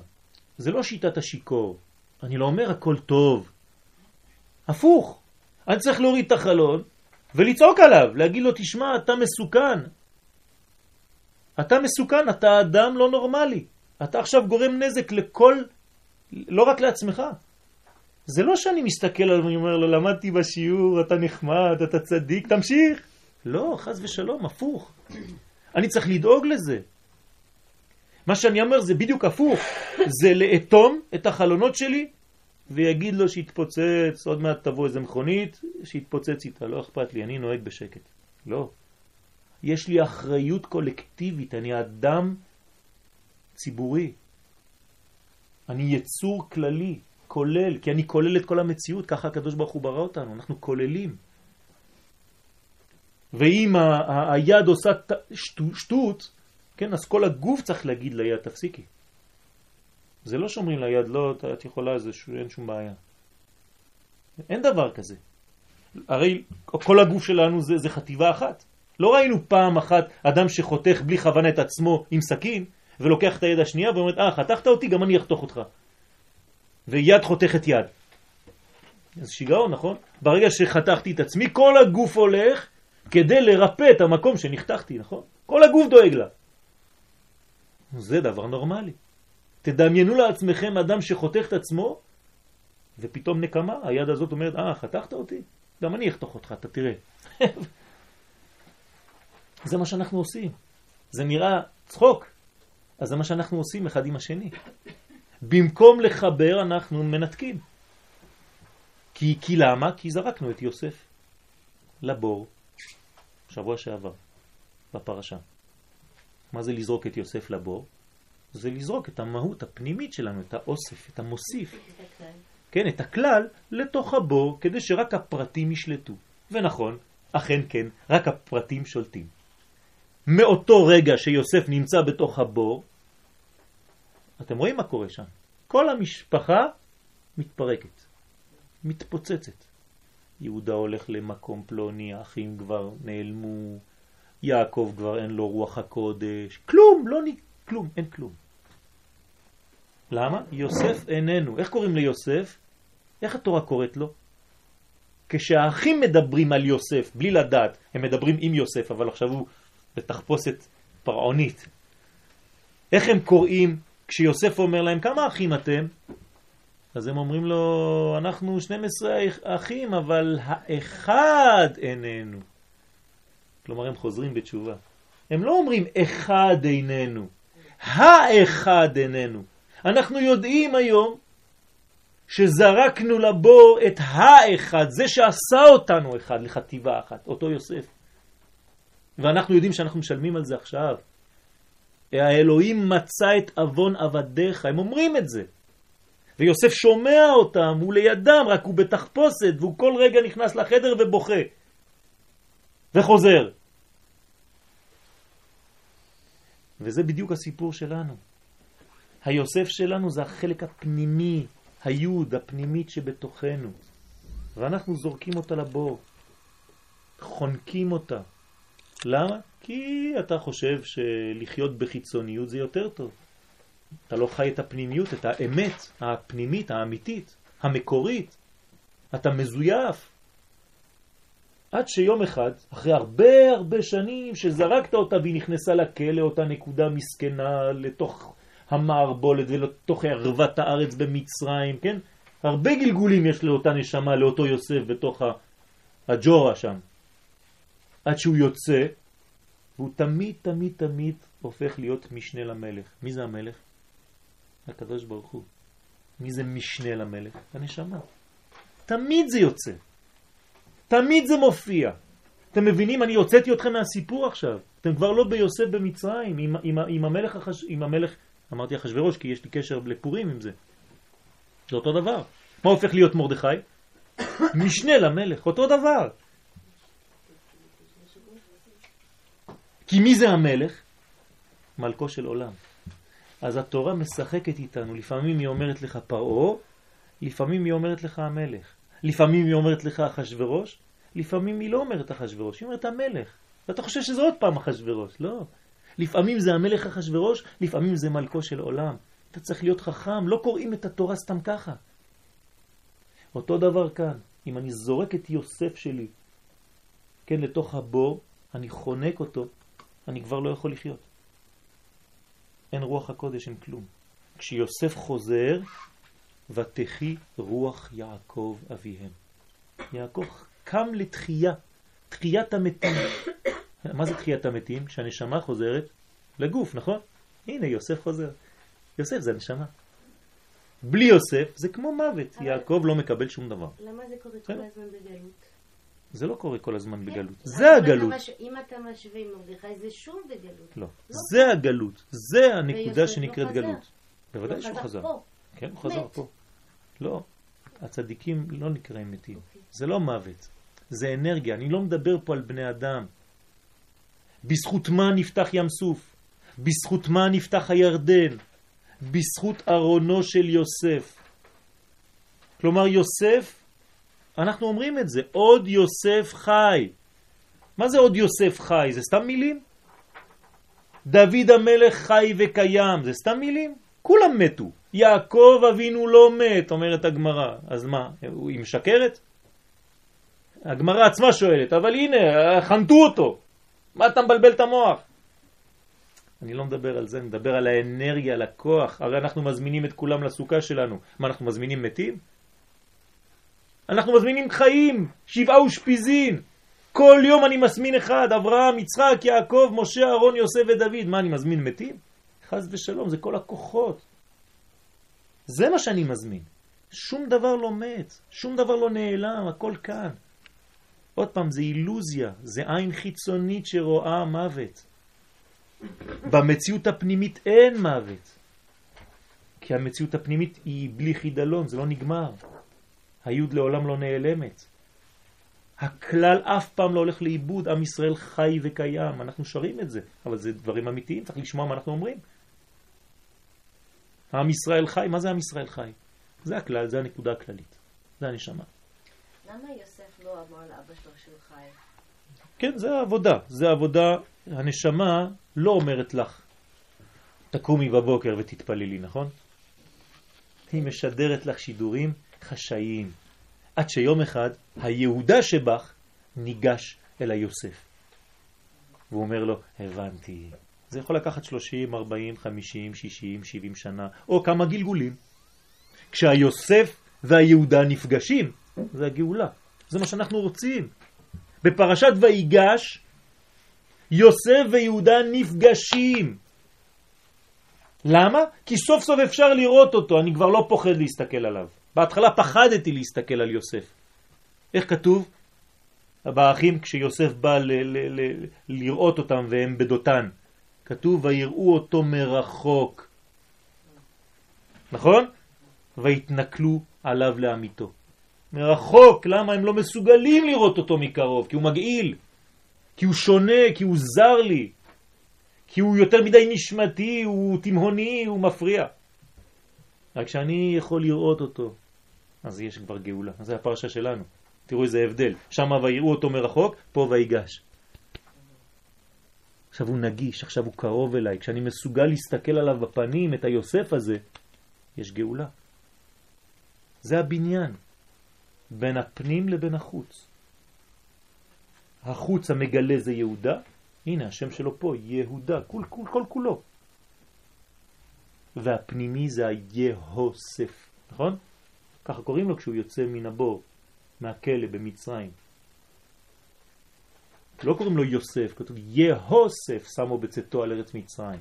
זה לא שיטת השיקור. אני לא אומר הכל טוב. הפוך. אני צריך להוריד את החלון ולצעוק עליו, להגיד לו, תשמע, אתה מסוכן. אתה מסוכן, אתה אדם לא נורמלי. אתה עכשיו גורם נזק לכל, לא רק לעצמך. זה לא שאני מסתכל עליו ואני אומר לו, למדתי בשיעור, אתה נחמד, אתה צדיק, תמשיך. לא, חז ושלום, הפוך. אני צריך לדאוג לזה. מה שאני אומר זה בדיוק הפוך, זה לאטום את החלונות שלי ויגיד לו שיתפוצץ, עוד מעט תבוא איזה מכונית, שיתפוצץ איתה, לא אכפת לי, אני נוהג בשקט. לא. יש לי אחריות קולקטיבית, אני אדם ציבורי. אני יצור כללי, כולל, כי אני כולל את כל המציאות, ככה הקדוש ברוך הוא ברא אותנו, אנחנו כוללים. ואם היד עושה שטות, כן, אז כל הגוף צריך להגיד ליד, תפסיקי. זה לא שאומרים ליד, לא, את יכולה, זה ש... אין שום בעיה. אין דבר כזה. הרי כל הגוף שלנו זה, זה חטיבה אחת. לא ראינו פעם אחת אדם שחותך בלי כוונה את עצמו עם סכין, ולוקח את היד השנייה ואומר, אה, חתכת אותי, גם אני אחתוך אותך. ויד חותכת יד. אז שיגעון, נכון? ברגע שחתכתי את עצמי, כל הגוף הולך כדי לרפא את המקום שנחתכתי, נכון? כל הגוף דואג לה. זה דבר נורמלי. תדמיינו לעצמכם אדם שחותך את עצמו, ופתאום נקמה, היד הזאת אומרת, אה, חתכת אותי? גם אני אחתוך אותך, אתה תראה. זה מה שאנחנו עושים. זה נראה צחוק, אז זה מה שאנחנו עושים אחד עם השני. במקום לחבר אנחנו מנתקים. כי, כי למה? כי זרקנו את יוסף לבור שבוע שעבר בפרשה. מה זה לזרוק את יוסף לבור? זה לזרוק את המהות הפנימית שלנו, את האוסף, את המוסיף. כן, את הכלל לתוך הבור, כדי שרק הפרטים ישלטו. ונכון, אכן כן, רק הפרטים שולטים. מאותו רגע שיוסף נמצא בתוך הבור, אתם רואים מה קורה שם. כל המשפחה מתפרקת, מתפוצצת. יהודה הולך למקום פלוני, האחים כבר נעלמו, יעקב כבר אין לו רוח הקודש, כלום, לא נ... כלום, אין כלום. למה? יוסף איננו. איך קוראים ליוסף? איך התורה קוראת לו? כשהאחים מדברים על יוסף, בלי לדעת, הם מדברים עם יוסף, אבל עכשיו הוא בתחפושת פרעונית. איך הם קוראים כשיוסף אומר להם, כמה אחים אתם? אז הם אומרים לו, אנחנו 12 אחים, אבל האחד איננו. כלומר, הם חוזרים בתשובה. הם לא אומרים אחד איננו, האחד איננו. אנחנו יודעים היום שזרקנו לבור את האחד, זה שעשה אותנו אחד לחטיבה אחת, אותו יוסף. ואנחנו יודעים שאנחנו משלמים על זה עכשיו. האלוהים מצא את אבון עבדיך, הם אומרים את זה. ויוסף שומע אותם, הוא לידם, רק הוא בתחפושת, והוא כל רגע נכנס לחדר ובוכה. וחוזר. וזה בדיוק הסיפור שלנו. היוסף שלנו זה החלק הפנימי, היוד הפנימית שבתוכנו. ואנחנו זורקים אותה לבור, חונקים אותה. למה? כי אתה חושב שלחיות בחיצוניות זה יותר טוב. אתה לא חי את הפנימיות, את האמת הפנימית, האמיתית, המקורית. אתה מזויף. עד שיום אחד, אחרי הרבה הרבה שנים שזרקת אותה והיא נכנסה לכלא, אותה נקודה מסכנה לתוך המערבולת ולתוך ערוות הארץ במצרים, כן? הרבה גלגולים יש לאותה נשמה, לאותו יוסף בתוך הג'ורה שם. עד שהוא יוצא, והוא תמיד תמיד תמיד הופך להיות משנה למלך. מי זה המלך? הקדוש ברוך הוא. מי זה משנה למלך? הנשמה. תמיד זה יוצא. תמיד זה מופיע. אתם מבינים? אני הוצאתי אתכם מהסיפור עכשיו. אתם כבר לא ביוסף במצרים, עם, עם, עם המלך, החש... עם המלך אמרתי אחשוורוש כי יש לי קשר לפורים עם זה. זה אותו דבר. מה הופך להיות מרדכי? משנה למלך, אותו דבר. כי מי זה המלך? מלכו של עולם. אז התורה משחקת איתנו, לפעמים היא אומרת לך פרעה, לפעמים היא אומרת לך המלך. לפעמים היא אומרת לך אחשוורוש, לפעמים היא לא אומרת אחשוורוש, היא אומרת המלך. ואתה חושב שזה עוד פעם אחשוורוש, לא. לפעמים זה המלך אחשוורוש, לפעמים זה מלכו של עולם. אתה צריך להיות חכם, לא קוראים את התורה סתם ככה. אותו דבר כאן. אם אני זורק את יוסף שלי, כן, לתוך הבור, אני חונק אותו, אני כבר לא יכול לחיות. אין רוח הקודש, אין כלום. כשיוסף חוזר, ותחי רוח יעקב אביהם. יעקב קם לתחייה, תחיית המתים. מה זה תחיית המתים? כשהנשמה חוזרת לגוף, נכון? הנה, יוסף חוזר. יוסף זה הנשמה. בלי יוסף זה כמו מוות, יעקב לא מקבל שום דבר. למה זה קורה כל הזמן בגלות? זה לא קורה כל הזמן כן. בגלות, זה הגלות. אם אתה משווה עם מרדכי זה שוב בגלות. לא, זה הגלות, זה הנקודה שנקראת לא חזר. גלות. בוודאי הוא שהוא חזר. כן, הוא חזר. פה. לא, הצדיקים לא נקראים מתים. אוקיי. זה לא מוות, זה אנרגיה. אני לא מדבר פה על בני אדם. בזכות מה נפתח ים סוף? בזכות מה נפתח הירדן? בזכות ארונו של יוסף. כלומר, יוסף, אנחנו אומרים את זה, עוד יוסף חי. מה זה עוד יוסף חי? זה סתם מילים? דוד המלך חי וקיים, זה סתם מילים? כולם מתו. יעקב אבינו לא מת, אומרת הגמרא. אז מה, היא משקרת? הגמרא עצמה שואלת, אבל הנה, חנתו אותו. מה אתה מבלבל את המוח? אני לא מדבר על זה, אני מדבר על האנרגיה, על הכוח. הרי אנחנו מזמינים את כולם לסוכה שלנו. מה, אנחנו מזמינים מתים? אנחנו מזמינים חיים, שבעה ושפיזין. כל יום אני מזמין אחד, אברהם, יצחק, יעקב, משה, אהרון, יוסף ודוד. מה, אני מזמין מתים? חס ושלום, זה כל הכוחות. זה מה שאני מזמין. שום דבר לא מת, שום דבר לא נעלם, הכל כאן. עוד פעם, זה אילוזיה, זה עין חיצונית שרואה מוות. במציאות הפנימית אין מוות. כי המציאות הפנימית היא בלי חידלון, זה לא נגמר. היוד לעולם לא נעלמת. הכלל אף פעם לא הולך לאיבוד, עם ישראל חי וקיים, אנחנו שרים את זה, אבל זה דברים אמיתיים, צריך לשמוע מה אנחנו אומרים. עם ישראל חי, מה זה עם ישראל חי? זה הכלל, זה הנקודה הכללית, זה הנשמה. למה יוסף לא אמר לאבא שלו שהוא חי? כן, זה העבודה, זה העבודה, הנשמה לא אומרת לך, תקומי בבוקר ותתפללי, נכון? היא משדרת לך שידורים חשאיים, עד שיום אחד היהודה שבך ניגש אל היוסף. והוא אומר לו, הבנתי. זה יכול לקחת 30, 40, 50, 60, 70 שנה, או כמה גלגולים. כשהיוסף והיהודה נפגשים, זה הגאולה. זה מה שאנחנו רוצים. בפרשת ויגש, יוסף ויהודה נפגשים. למה? כי סוף סוף אפשר לראות אותו, אני כבר לא פוחד להסתכל עליו. בהתחלה פחדתי להסתכל על יוסף. איך כתוב? באחים כשיוסף בא לראות אותם והם בדותן. כתוב ויראו אותו מרחוק. נכון? והתנכלו עליו לאמיתו. מרחוק, למה הם לא מסוגלים לראות אותו מקרוב? כי הוא מגעיל, כי הוא שונה, כי הוא זר לי, כי הוא יותר מדי נשמתי, הוא תמהוני, הוא מפריע. רק כשאני יכול לראות אותו, אז יש כבר גאולה. זה הפרשה שלנו. תראו איזה הבדל. שם ויראו אותו מרחוק, פה ויגש. עכשיו הוא נגיש, עכשיו הוא קרוב אליי. כשאני מסוגל להסתכל עליו בפנים, את היוסף הזה, יש גאולה. זה הבניין, בין הפנים לבין החוץ. החוץ המגלה זה יהודה, הנה השם שלו פה, יהודה, כל, כל, כל כולו. והפנימי זה היהוסף, נכון? ככה קוראים לו כשהוא יוצא מן הבור, מהכלא במצרים. לא קוראים לו יוסף, כתוב יהוסף שמו בצאתו על ארץ מצרים.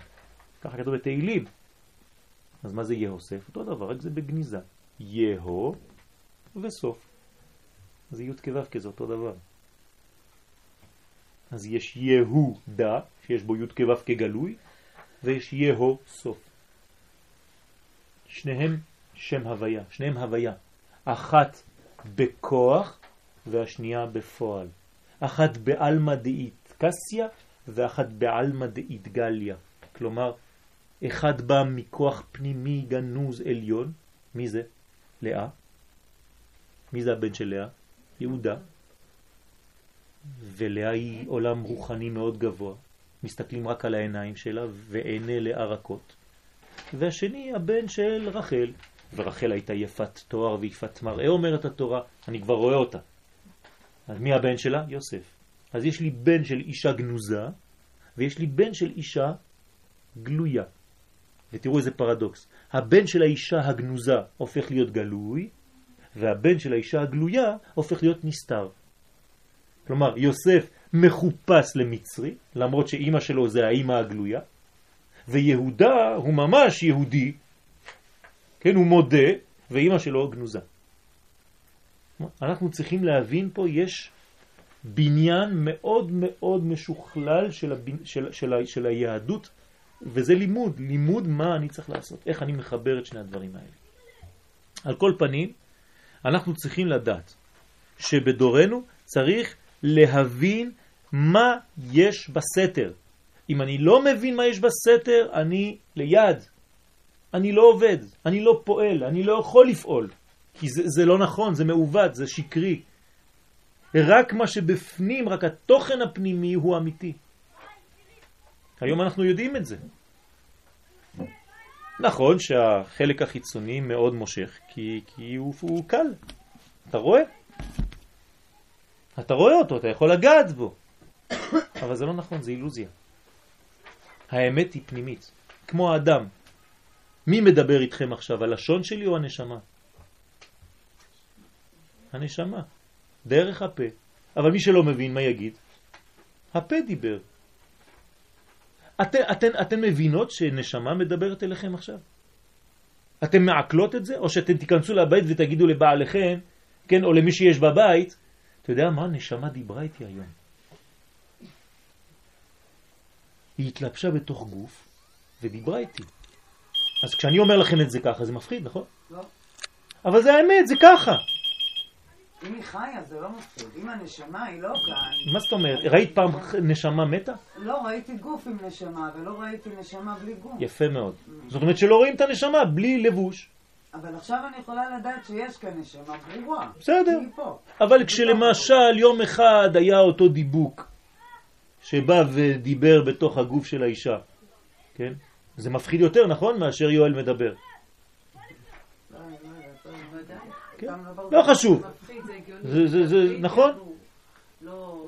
ככה כתוב בתהילים. אז מה זה יהוסף? אותו דבר, רק זה בגניזה. יהו וסוף. זה י' כו' כזה אותו דבר. אז יש יהודה, שיש בו י' כו' כגלוי, ויש יהו סוף. שניהם שם הוויה, שניהם הוויה. אחת בכוח והשנייה בפועל. אחת בעלמא דאית קסיה ואחת בעלמא דאית גליה. כלומר, אחד בא מכוח פנימי גנוז עליון. מי זה? לאה. מי זה הבן של לאה? יהודה. ולאה היא עולם רוחני מאוד גבוה. מסתכלים רק על העיניים שלה ועיני לאה רכות. והשני הבן של רחל, ורחל הייתה יפת תואר ויפת מראה, אומרת התורה, אני כבר רואה אותה. אז מי הבן שלה? יוסף. אז יש לי בן של אישה גנוזה, ויש לי בן של אישה גלויה. ותראו איזה פרדוקס. הבן של האישה הגנוזה הופך להיות גלוי, והבן של האישה הגלויה הופך להיות נסתר. כלומר, יוסף מחופש למצרי, למרות שאימא שלו זה האימא הגלויה, ויהודה הוא ממש יהודי, כן, הוא מודה, ואימא שלו גנוזה. אנחנו צריכים להבין פה, יש בניין מאוד מאוד משוכלל של, הבין, של, של, של, של היהדות, וזה לימוד, לימוד מה אני צריך לעשות, איך אני מחבר את שני הדברים האלה. על כל פנים, אנחנו צריכים לדעת שבדורנו צריך להבין מה יש בסתר. אם אני לא מבין מה יש בסתר, אני ליד. אני לא עובד, אני לא פועל, אני לא יכול לפעול. כי זה, זה לא נכון, זה מעוות, זה שקרי. רק מה שבפנים, רק התוכן הפנימי הוא אמיתי. היום אנחנו יודעים את זה. נכון שהחלק החיצוני מאוד מושך, כי, כי הוא, הוא קל. אתה רואה? אתה רואה אותו, אתה יכול לגעת בו. אבל זה לא נכון, זה אילוזיה. האמת היא פנימית, כמו האדם. מי מדבר איתכם עכשיו, הלשון שלי או הנשמה? הנשמה, דרך הפה. אבל מי שלא מבין, מה יגיד? הפה דיבר. אתן, אתן, אתן מבינות שנשמה מדברת אליכם עכשיו? אתן מעקלות את זה? או שאתן תיכנסו לבית ותגידו לבעליכם, כן, או למי שיש בבית, אתה יודע מה? נשמה דיברה איתי היום. היא התלבשה בתוך גוף ודיברה איתי. אז כשאני אומר לכם את זה ככה, זה מפחיד, נכון? לא. אבל זה האמת, זה ככה. אם היא חיה זה לא מפחיד, אם הנשמה היא לא כאן... מה זאת אומרת? ראית פעם נשמה מתה? לא, ראיתי גוף עם נשמה, ולא ראיתי נשמה בלי גוף. יפה מאוד. זאת אומרת שלא רואים את הנשמה בלי לבוש. אבל עכשיו אני יכולה לדעת שיש כאן נשמה ברורה. בסדר. אבל כשלמשל יום אחד היה אותו דיבוק שבא ודיבר בתוך הגוף של האישה, כן? זה מפחיד יותר, נכון? מאשר יואל מדבר. לא, לא לא. כן. לא. לא חשוב. זה. זה- זה- נכון? לא...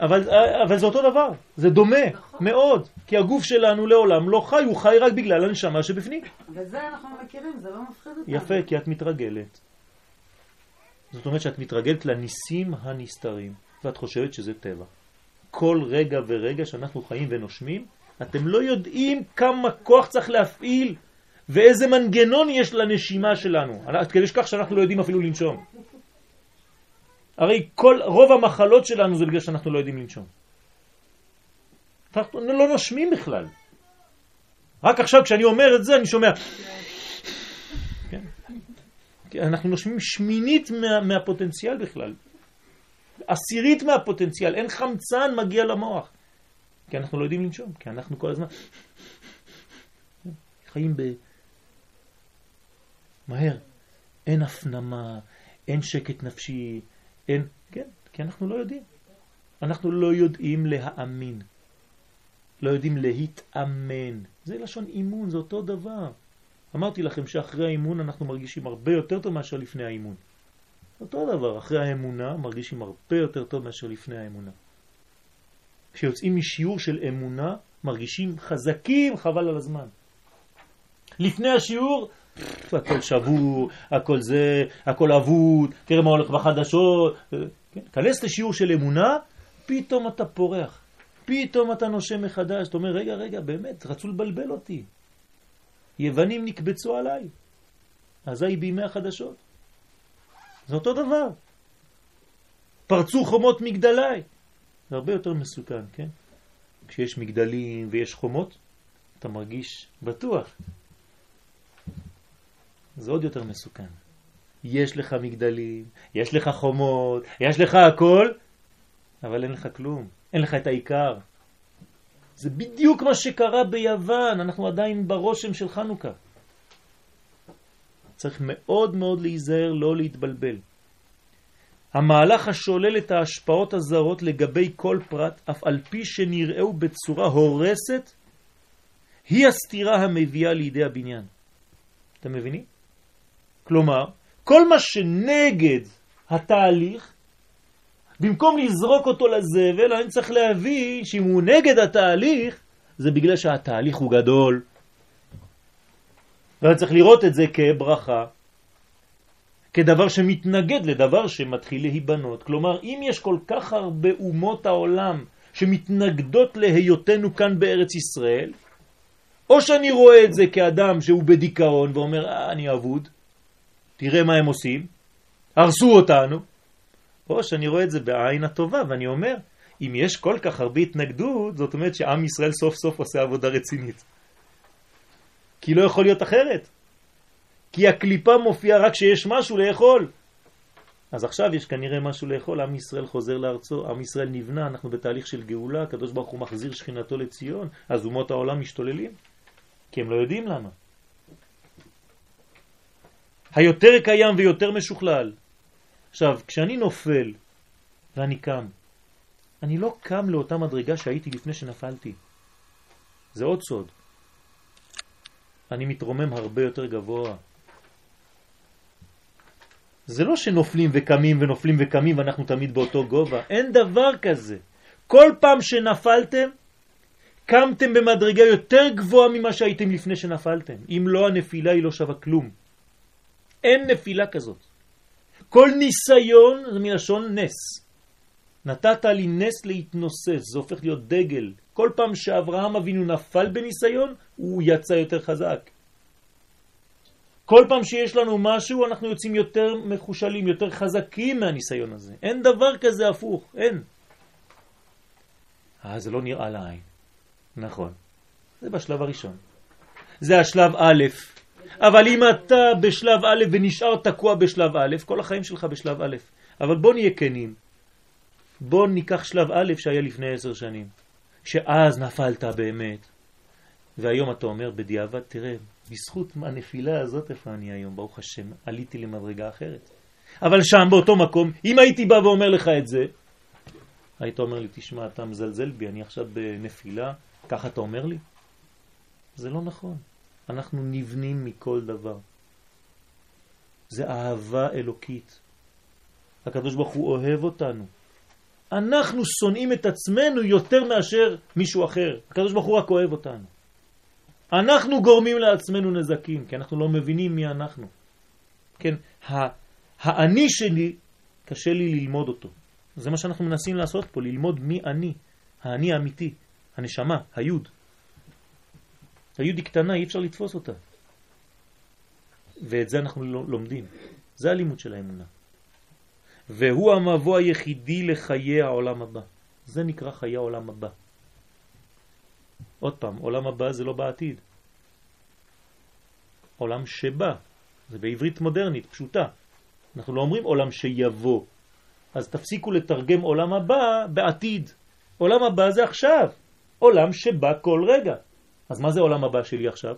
אבל, אבל זה אותו דבר, זה דומה נכון. מאוד, כי הגוף שלנו לעולם לא חי, הוא חי רק בגלל הנשמה שבפנים. וזה אנחנו מכירים, זה לא מפחיד אותנו. יפה, כי את מתרגלת. זאת אומרת שאת מתרגלת לניסים הנסתרים, ואת חושבת שזה טבע. כל רגע ורגע שאנחנו חיים ונושמים, אתם לא יודעים כמה כוח צריך להפעיל, ואיזה מנגנון יש לנשימה שלנו. עד כדי שכך שאנחנו לא יודעים אפילו לנשום. הרי כל, רוב המחלות שלנו זה בגלל שאנחנו לא יודעים לנשום. אנחנו לא נושמים בכלל. רק עכשיו כשאני אומר את זה אני שומע כן. אנחנו נושמים שמינית מה, מהפוטנציאל בכלל. עשירית מהפוטנציאל, אין חמצן מגיע למוח. כי אנחנו לא יודעים לנשום, כי אנחנו כל הזמן חיים ב... מהר. אין הפנמה, אין שקט נפשי, אין... כן, כי אנחנו לא יודעים. אנחנו לא יודעים להאמין. לא יודעים להתאמן. זה לשון אימון, זה אותו דבר. אמרתי לכם שאחרי האימון אנחנו מרגישים הרבה יותר טוב מאשר לפני האימון. אותו דבר, אחרי האמונה מרגישים הרבה יותר טוב מאשר לפני האמונה. כשיוצאים משיעור של אמונה מרגישים חזקים חבל על הזמן. לפני השיעור הכל שבור, הכל זה, הכל אבוד, תראה מה הולך בחדשות. כן? כנס לשיעור של אמונה, פתאום אתה פורח. פתאום אתה נושם מחדש, אתה אומר, רגע, רגע, באמת, רצו לבלבל אותי. יוונים נקבצו עליי. אזי בימי החדשות. זה אותו דבר. פרצו חומות מגדליי. זה הרבה יותר מסוכן, כן? כשיש מגדלים ויש חומות, אתה מרגיש בטוח. זה עוד יותר מסוכן. יש לך מגדלים, יש לך חומות, יש לך הכל, אבל אין לך כלום. אין לך את העיקר. זה בדיוק מה שקרה ביוון, אנחנו עדיין ברושם של חנוכה. צריך מאוד מאוד להיזהר לא להתבלבל. המהלך השולל את ההשפעות הזרות לגבי כל פרט, אף על פי שנראהו בצורה הורסת, היא הסתירה המביאה לידי הבניין. אתם מבינים? כלומר, כל מה שנגד התהליך, במקום לזרוק אותו לזבל, אני צריך להבין שאם הוא נגד התהליך, זה בגלל שהתהליך הוא גדול. ואני צריך לראות את זה כברכה, כדבר שמתנגד לדבר שמתחיל להיבנות. כלומר, אם יש כל כך הרבה אומות העולם שמתנגדות להיותנו כאן בארץ ישראל, או שאני רואה את זה כאדם שהוא בדיכאון ואומר, אה, אני אבוד, תראה מה הם עושים, הרסו אותנו, או שאני רואה את זה בעין הטובה ואני אומר, אם יש כל כך הרבה התנגדות, זאת אומרת שעם ישראל סוף סוף עושה עבודה רצינית. כי לא יכול להיות אחרת. כי הקליפה מופיעה רק כשיש משהו לאכול. אז עכשיו יש כנראה משהו לאכול, עם ישראל חוזר לארצו, עם ישראל נבנה, אנחנו בתהליך של גאולה, הקדוש ברוך הוא מחזיר שכינתו לציון, אז אומות העולם משתוללים, כי הם לא יודעים למה. היותר קיים ויותר משוכלל. עכשיו, כשאני נופל ואני קם, אני לא קם לאותה מדרגה שהייתי לפני שנפלתי. זה עוד סוד. אני מתרומם הרבה יותר גבוה. זה לא שנופלים וקמים ונופלים וקמים ואנחנו תמיד באותו גובה. אין דבר כזה. כל פעם שנפלתם, קמתם במדרגה יותר גבוהה ממה שהייתם לפני שנפלתם. אם לא, הנפילה היא לא שווה כלום. אין נפילה כזאת. כל ניסיון זה מלשון נס. נתת לי נס להתנוסס, זה הופך להיות דגל. כל פעם שאברהם אבינו נפל בניסיון, הוא יצא יותר חזק. כל פעם שיש לנו משהו, אנחנו יוצאים יותר מחושלים, יותר חזקים מהניסיון הזה. אין דבר כזה הפוך, אין. אה, זה לא נראה לעין. נכון. זה בשלב הראשון. זה השלב א', אבל אם אתה בשלב א' ונשאר תקוע בשלב א', כל החיים שלך בשלב א', אבל בוא נהיה כנים. בוא ניקח שלב א' שהיה לפני עשר שנים, שאז נפלת באמת, והיום אתה אומר בדיעבד, תראה, בזכות הנפילה הזאת איפה אני היום, ברוך השם, עליתי למדרגה אחרת. אבל שם, באותו מקום, אם הייתי בא ואומר לך את זה, היית אומר לי, תשמע, אתה מזלזל בי, אני עכשיו בנפילה, ככה אתה אומר לי? זה לא נכון. אנחנו נבנים מכל דבר. זה אהבה אלוקית. הקדוש ברוך הוא אוהב אותנו. אנחנו שונאים את עצמנו יותר מאשר מישהו אחר. הקדוש ברוך הוא רק אוהב אותנו. אנחנו גורמים לעצמנו נזקים, כי אנחנו לא מבינים מי אנחנו. כן, האני שלי, קשה לי ללמוד אותו. זה מה שאנחנו מנסים לעשות פה, ללמוד מי אני, האני האמיתי, הנשמה, היוד. היוד היא קטנה, אי אפשר לתפוס אותה. ואת זה אנחנו לא לומדים. זה הלימוד של האמונה. והוא המבוא היחידי לחיי העולם הבא. זה נקרא חיי העולם הבא. עוד פעם, עולם הבא זה לא בעתיד. עולם שבא, זה בעברית מודרנית, פשוטה. אנחנו לא אומרים עולם שיבוא. אז תפסיקו לתרגם עולם הבא בעתיד. עולם הבא זה עכשיו. עולם שבא כל רגע. אז מה זה עולם הבא שלי עכשיו?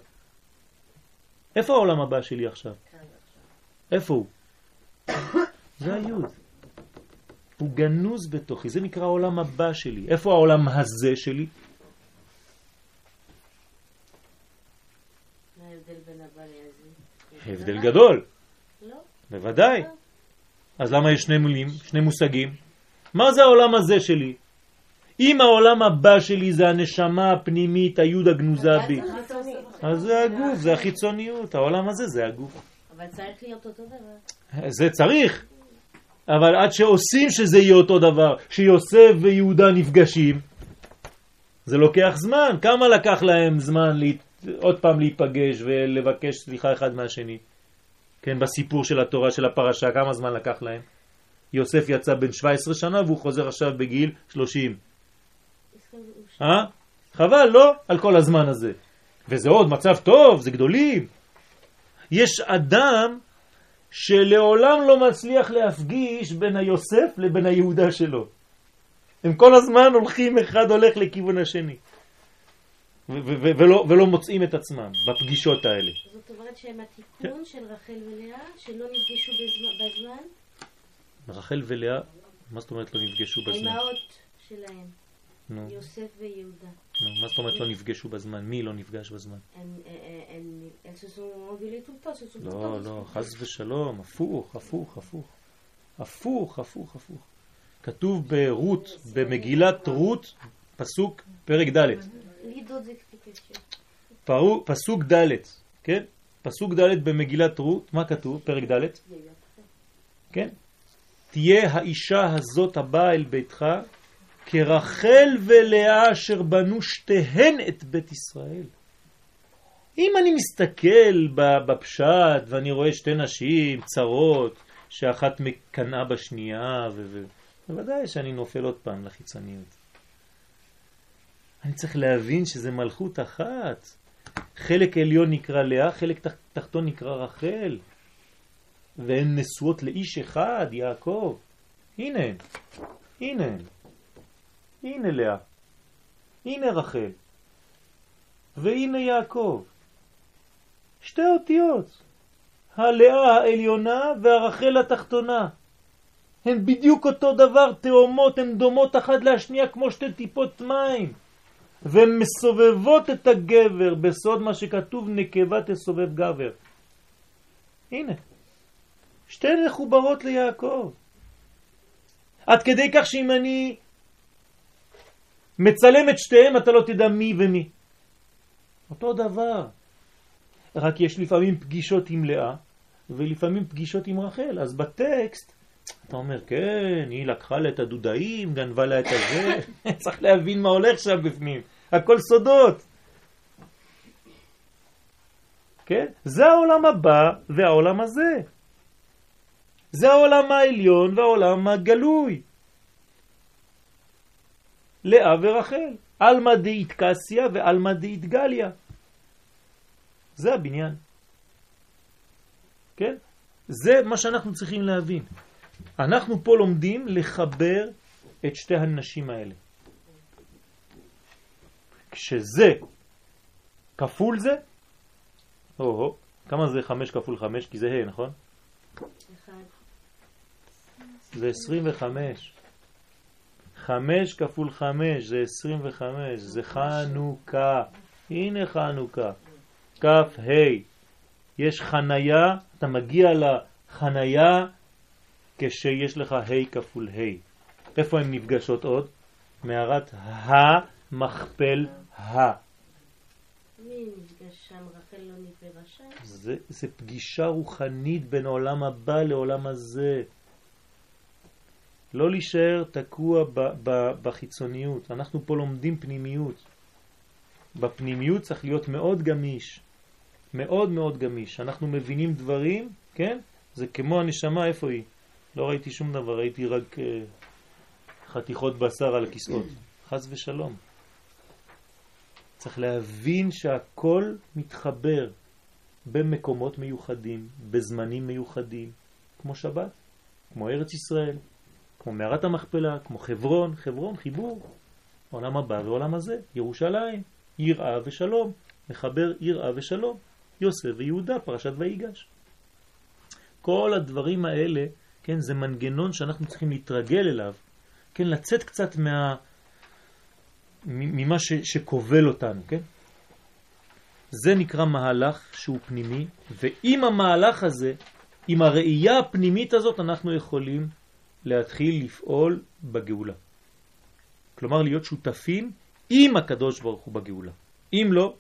איפה העולם הבא שלי עכשיו? איפה הוא? זה היוד. הוא גנוז בתוכי, זה נקרא העולם הבא שלי. איפה העולם הזה שלי? הבדל גדול. לא. בוודאי. אז למה יש שני מילים, שני מושגים? מה זה העולם הזה שלי? אם העולם הבא שלי זה הנשמה הפנימית, היוד הגנוזה בי, אז זה הגוף, זה החיצוניות, העולם הזה זה הגוף. אבל צריך להיות אותו דבר. זה צריך, אבל עד שעושים שזה יהיה אותו דבר, שיוסף ויהודה נפגשים, זה לוקח זמן. כמה לקח להם זמן להת... עוד פעם להיפגש ולבקש סליחה אחד מהשני? כן, בסיפור של התורה של הפרשה, כמה זמן לקח להם? יוסף יצא בן 17 שנה והוא חוזר עכשיו בגיל 30. אה? חבל, לא? על כל הזמן הזה. וזה עוד מצב טוב, זה גדולים. יש אדם שלעולם לא מצליח להפגיש בין היוסף לבין היהודה שלו. הם כל הזמן הולכים, אחד הולך לכיוון השני. ולא, ולא מוצאים את עצמם בפגישות האלה. זאת אומרת שהם התיקון של רחל ולאה, שלא נפגשו בזמן? רחל ולאה, מה זאת אומרת לא נפגשו בזמן? האימהות שלהם. נו, יוסף ויהודה. נו, מה זאת אומרת לא נפגשו בזמן? מי לא נפגש בזמן? Tout le לא, לא. חס ושלום, הפוך, הפוך, הפוך. הפוך, הפוך, הפוך. כתוב ברות, במגילת רות, פסוק, פרק ד', פסוק ד', כן? פסוק ד' במגילת רות, מה כתוב? פרק ד'. כן? תהיה האישה הזאת הבאה אל ביתך כרחל ולאה אשר בנו שתיהן את בית ישראל. אם אני מסתכל בפשט ואני רואה שתי נשים צרות, שאחת מקנאה בשנייה, ו- בוודאי שאני נופל עוד פעם לחיצוניות. אני צריך להבין שזה מלכות אחת. חלק עליון נקרא לאה, חלק תח- תחתון נקרא רחל. והן נשואות לאיש אחד, יעקב. הנה הנה. הנה לאה, הנה רחל, והנה יעקב. שתי אותיות, הלאה העליונה והרחל התחתונה. הן בדיוק אותו דבר, תאומות, הן דומות אחת לשנייה כמו שתי טיפות מים. והן מסובבות את הגבר בסוד מה שכתוב נקבה תסובב גבר. הנה. שתיהן מחוברות ליעקב. עד כדי כך שאם אני מצלם את שתיהם אתה לא תדע מי ומי. אותו דבר. רק יש לפעמים פגישות עם לאה ולפעמים פגישות עם רחל. אז בטקסט אתה אומר, כן, היא לקחה לה את הדודאים, גנבה לה את הזה. צריך להבין מה הולך שם בפנים. הכל סודות. כן? זה העולם הבא והעולם הזה. זה העולם העליון והעולם הגלוי. לאה ורחל, עלמא דאית קסיה ועלמא דאית גליה. זה הבניין. כן? זה מה שאנחנו צריכים להבין. אנחנו פה לומדים לחבר את שתי הנשים האלה. כשזה כפול זה, או, כמה זה חמש כפול חמש? כי זה ה', נכון? אחד. זה 25. 5 כפול 5 זה 25, זה חנוכה. הנה חנוכה. כף ה'. יש חנייה, אתה מגיע לחנייה כשיש לך ה' כפול ה'. איפה הן נפגשות עוד? מערת המכפל ה. לא? זה, זה פגישה רוחנית בין העולם הבא לעולם הזה. לא להישאר תקוע ב, ב, בחיצוניות. אנחנו פה לומדים פנימיות. בפנימיות צריך להיות מאוד גמיש. מאוד מאוד גמיש. אנחנו מבינים דברים, כן? זה כמו הנשמה, איפה היא? לא ראיתי שום דבר, ראיתי רק uh, חתיכות בשר על הכיסאות. חס ושלום. צריך להבין שהכל מתחבר במקומות מיוחדים, בזמנים מיוחדים, כמו שבת, כמו ארץ ישראל, כמו מערת המכפלה, כמו חברון, חברון, חיבור, עולם הבא ועולם הזה, ירושלים, יראה ושלום, מחבר יראה ושלום, יוסף ויהודה, פרשת ויגש. כל הדברים האלה, כן, זה מנגנון שאנחנו צריכים להתרגל אליו, כן, לצאת קצת מה... ממה ש, שכובל אותנו, כן? זה נקרא מהלך שהוא פנימי, ועם המהלך הזה, עם הראייה הפנימית הזאת, אנחנו יכולים להתחיל לפעול בגאולה. כלומר, להיות שותפים עם הקדוש ברוך הוא בגאולה. אם לא,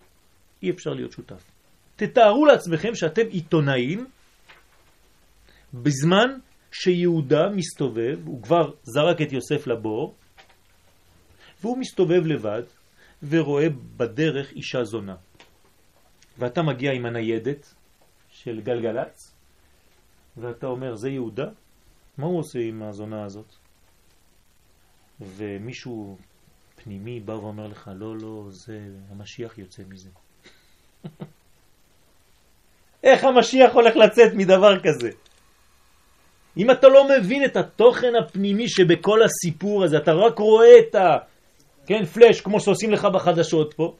אי אפשר להיות שותף. תתארו לעצמכם שאתם עיתונאים בזמן שיהודה מסתובב, הוא כבר זרק את יוסף לבור, והוא מסתובב לבד ורואה בדרך אישה זונה. ואתה מגיע עם הניידת של גלגלצ, ואתה אומר, זה יהודה? מה הוא עושה עם הזונה הזאת? ומישהו פנימי בא ואומר לך, לא, לא, זה המשיח יוצא מזה. איך המשיח הולך לצאת מדבר כזה? אם אתה לא מבין את התוכן הפנימי שבכל הסיפור הזה, אתה רק רואה את ה... כן, פלאש, כמו שעושים לך בחדשות פה,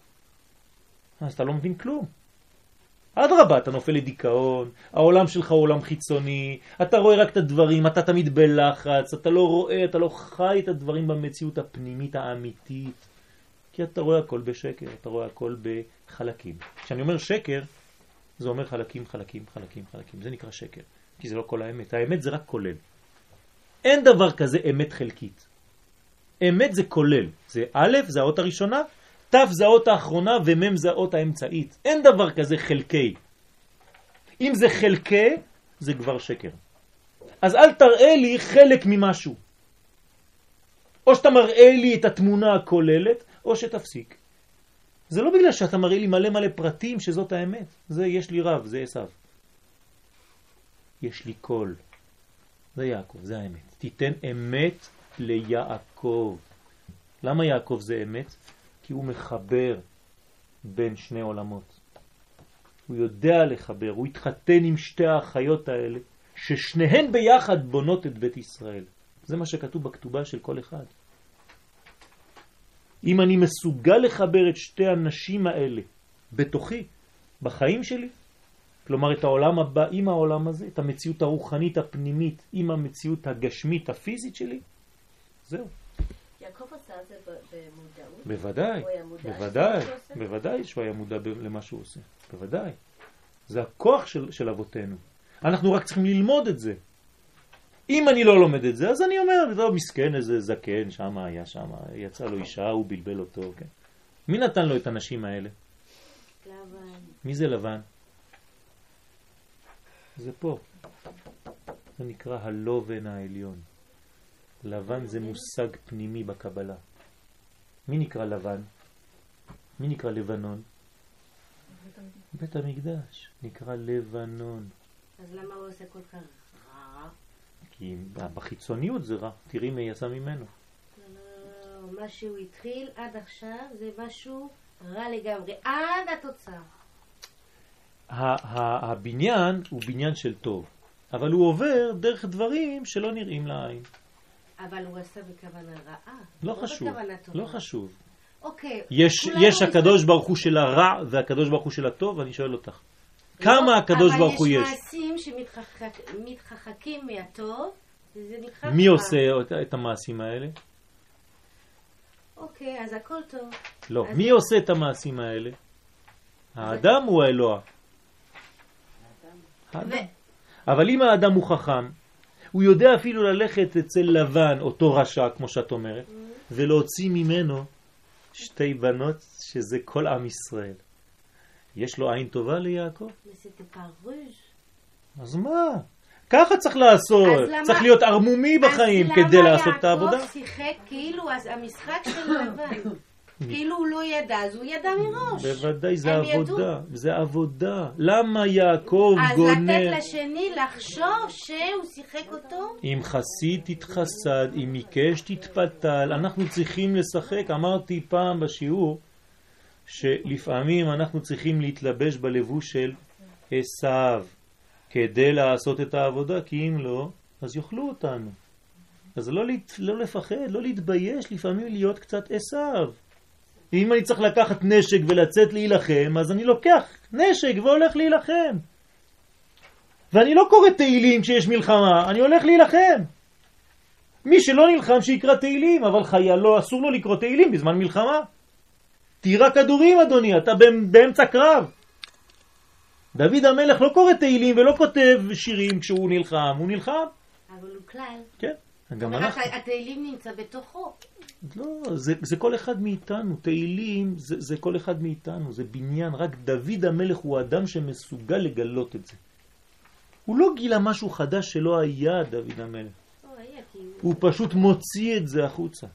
אז אתה לא מבין כלום. אדרבה, אתה נופל לדיכאון, העולם שלך הוא עולם חיצוני, אתה רואה רק את הדברים, אתה תמיד בלחץ, אתה לא רואה, אתה לא חי את הדברים במציאות הפנימית האמיתית. כי אתה רואה הכל בשקר, אתה רואה הכל בחלקים. כשאני אומר שקר, זה אומר חלקים, חלקים, חלקים, חלקים. זה נקרא שקר, כי זה לא כל האמת. האמת זה רק כולל. אין דבר כזה אמת חלקית. אמת זה כולל. זה א', זה האות הראשונה, ת' זה האות האחרונה ומ' זה האות האמצעית. אין דבר כזה חלקי. אם זה חלקי, זה כבר שקר. אז אל תראה לי חלק ממשהו. או שאתה מראה לי את התמונה הכוללת, או שתפסיק. זה לא בגלל שאתה מראה לי מלא מלא פרטים שזאת האמת. זה יש לי רב, זה עשיו. יש לי קול. זה יעקב, זה האמת. תיתן אמת ליעקב. למה יעקב זה אמת? כי הוא מחבר בין שני עולמות. הוא יודע לחבר, הוא התחתן עם שתי האחיות האלה, ששניהן ביחד בונות את בית ישראל. זה מה שכתוב בכתובה של כל אחד. אם אני מסוגל לחבר את שתי הנשים האלה בתוכי, בחיים שלי, כלומר את העולם הבא עם העולם הזה, את המציאות הרוחנית הפנימית עם המציאות הגשמית הפיזית שלי, זהו. יעקב עשה את זה במודעות? בוודאי, בוודאי? בוודאי שהוא היה מודע למה שהוא עושה, בוודאי. זה הכוח של, של אבותינו. אנחנו רק צריכים ללמוד את זה. אם אני לא לומד את זה, אז אני אומר, לא, מסכן איזה זקן, שם היה שם, יצא לו אישה, הוא בלבל אותו, כן. מי נתן לו את הנשים האלה? לבן. מי זה לבן? זה פה. זה נקרא הלובן העליון. לבן זה מושג פנימי בקבלה. מי נקרא לבן? מי נקרא לבנון? בית המקדש נקרא לבנון. אז למה הוא עושה כל כך רע? כי בחיצוניות זה רע. תראי מי יצא ממנו. לא, מה שהוא התחיל עד עכשיו זה משהו רע לגמרי, עד התוצאה. הבניין הוא בניין של טוב, אבל הוא עובר דרך דברים שלא נראים לעין. אבל הוא עשה בכוונה רעה. לא חשוב, בכוונה טובה. לא חשוב. אוקיי. יש, יש הקדוש ברוך הוא של הרע והקדוש ברוך הוא של הטוב, אני שואל אותך. כמה הקדוש ברוך הוא יש? אבל יש מעשים שמתרחקים מהטוב, מי. עושה את- את המעשים האלה? אוקיי, אז הכל טוב. לא. מי עושה את המעשים האלה? האדם הוא האלוה? האדם. אבל אם האדם הוא חכם, הוא יודע אפילו ללכת אצל לבן, אותו רשע, כמו שאת אומרת, ולהוציא ממנו שתי בנות, שזה כל עם ישראל. יש לו עין טובה ליעקב? אז מה? ככה צריך לעשות. למה- צריך להיות ערמומי בחיים כדי לעשות את העבודה. אז למה יעקב שיחק כאילו המשחק של לבן? כאילו הוא לא ידע, אז הוא ידע מראש. בוודאי, זה עבודה. זה עבודה. למה יעקב אז לתת? לשני לחשוב שהוא שיחק אותו? אם חסיד תתחסד, אם עיקש תתפתל, אנחנו צריכים לשחק. אמרתי פעם בשיעור שלפעמים אנחנו צריכים להתלבש בלבוש של עשיו כדי לעשות את העבודה, כי אם לא, אז יאכלו אותנו. אז לא, לא לפחד, לא להתבייש, לפעמים להיות קצת עשיו. אם אני צריך לקחת נשק ולצאת להילחם, אז אני לוקח נשק והולך להילחם. ואני לא קורא תהילים כשיש מלחמה, אני הולך להילחם. מי שלא נלחם שיקרא תהילים, אבל חייל לא אסור לו לקרוא תהילים בזמן מלחמה. תירה כדורים אדוני, אתה באמ- באמצע קרב. דוד המלך לא קורא תהילים ולא כותב שירים כשהוא נלחם, הוא נלחם. אבל הוא כלל. כן, גם אנחנו. הת- התהילים נמצא בתוכו. לא, זה, זה כל אחד מאיתנו, תהילים זה, זה כל אחד מאיתנו, זה בניין, רק דוד המלך הוא אדם שמסוגל לגלות את זה. הוא לא גילה משהו חדש שלא היה דוד המלך, לא, הוא פשוט מוציא את זה החוצה.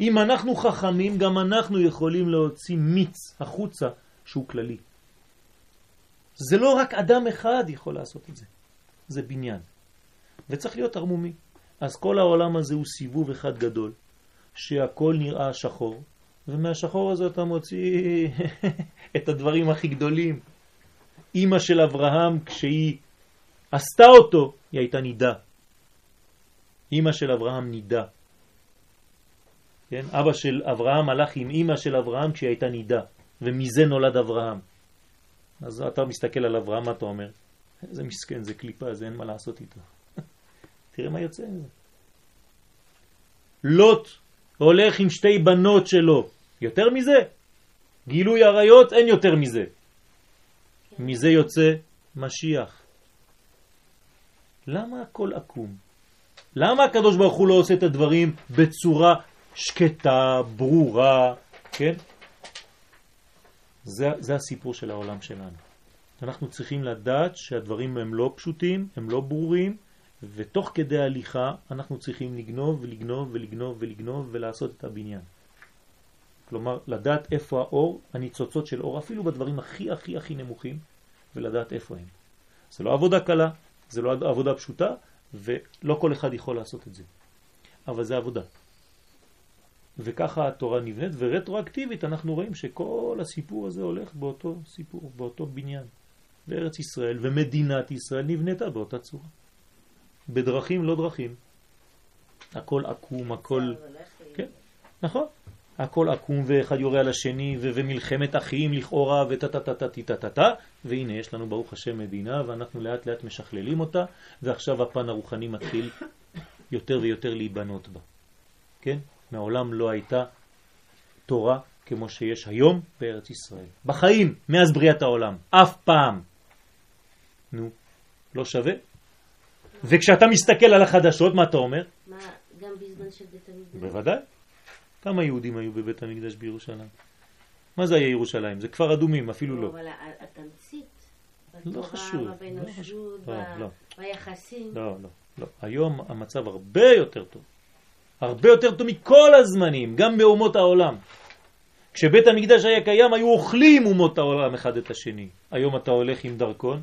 אם אנחנו חכמים, גם אנחנו יכולים להוציא מיץ החוצה שהוא כללי. זה לא רק אדם אחד יכול לעשות את זה, זה בניין. וצריך להיות ערמומי. אז כל העולם הזה הוא סיבוב אחד גדול, שהכל נראה שחור, ומהשחור הזה אתה מוציא את הדברים הכי גדולים. אימא של אברהם, כשהיא עשתה אותו, היא הייתה נידה. אימא של אברהם נידה. כן? אבא של אברהם הלך עם אימא של אברהם כשהיא הייתה נידה, ומזה נולד אברהם. אז אתה מסתכל על אברהם, מה אתה אומר? איזה מסכן, זה קליפה, זה אין מה לעשות איתו. תראה מה יוצא מזה. לוט הולך עם שתי בנות שלו. יותר מזה? גילוי עריות, אין יותר מזה. מזה יוצא משיח. למה הכל עקום? למה הקדוש ברוך הוא לא עושה את הדברים בצורה שקטה, ברורה, כן? זה, זה הסיפור של העולם שלנו. אנחנו צריכים לדעת שהדברים הם לא פשוטים, הם לא ברורים, ותוך כדי הליכה אנחנו צריכים לגנוב ולגנוב ולגנוב ולגנוב ולעשות את הבניין. כלומר, לדעת איפה האור, הניצוצות של אור, אפילו בדברים הכי הכי הכי נמוכים, ולדעת איפה הם. זה לא עבודה קלה, זה לא עבודה פשוטה, ולא כל אחד יכול לעשות את זה. אבל זה עבודה. וככה התורה נבנית, ורטרואקטיבית אנחנו רואים שכל הסיפור הזה הולך באותו סיפור, באותו בניין. בארץ ישראל ומדינת ישראל נבנתה באותה צורה. בדרכים לא דרכים. הכל עקום, הכל... כן, נכון. הכל עקום ואחד יורה על השני ומלחמת אחים לכאורה וטה-טה-טה-טה-טה-טה והנה יש לנו ברוך השם מדינה ואנחנו לאט לאט משכללים אותה ועכשיו הפן הרוחני מתחיל יותר ויותר להיבנות בה. כן? מעולם לא הייתה תורה כמו שיש היום בארץ ישראל. בחיים, מאז בריאת העולם, אף פעם. נו, לא שווה? וכשאתה מסתכל על החדשות, מה אתה אומר? מה, גם בזמן של בית המקדש? בוודאי. כמה יהודים היו בבית המקדש בירושלים? מה זה היה ירושלים? זה כפר אדומים, אפילו לא. אבל ה- התמצית, לא בתורה, חשוב, לא באנושות, חשוב. ב- לא, לא. ביחסים. לא, לא, לא. היום המצב הרבה יותר טוב. הרבה יותר טוב מכל הזמנים, גם באומות העולם. כשבית המקדש היה קיים, היו אוכלים אומות העולם אחד את השני. היום אתה הולך עם דרכון,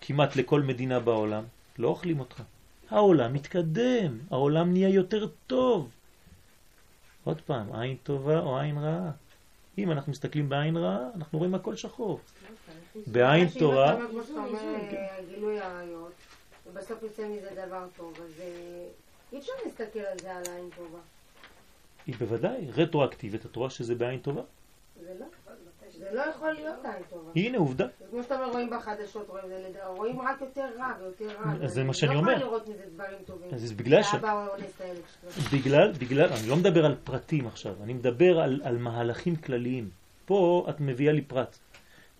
כמעט לכל מדינה בעולם, לא אוכלים אותך. העולם מתקדם, העולם נהיה יותר טוב. עוד פעם, עין טובה או עין רעה. אם אנחנו מסתכלים בעין רעה, אנחנו רואים הכל שחור. בעין תורה, ובסוף יוצא מזה דבר טוב, אז אה, אי אפשר להסתכל על זה על עין טובה. היא בוודאי רטרואקטיבית, את רואה שזה בעין טובה? זה לא, זה לא יכול להיות עין טובה. הנה עובדה. כמו שאתה אומר, רואים בחדשות, רואים רק יותר רע ויותר רע. זה מה שאני לא אומר. יכולה לראות מזה דברים טובים. אז זה בגלל ש-. בגלל, בגלל, אני לא מדבר על פרטים עכשיו, אני מדבר על, על מהלכים כלליים. פה את מביאה לי פרט.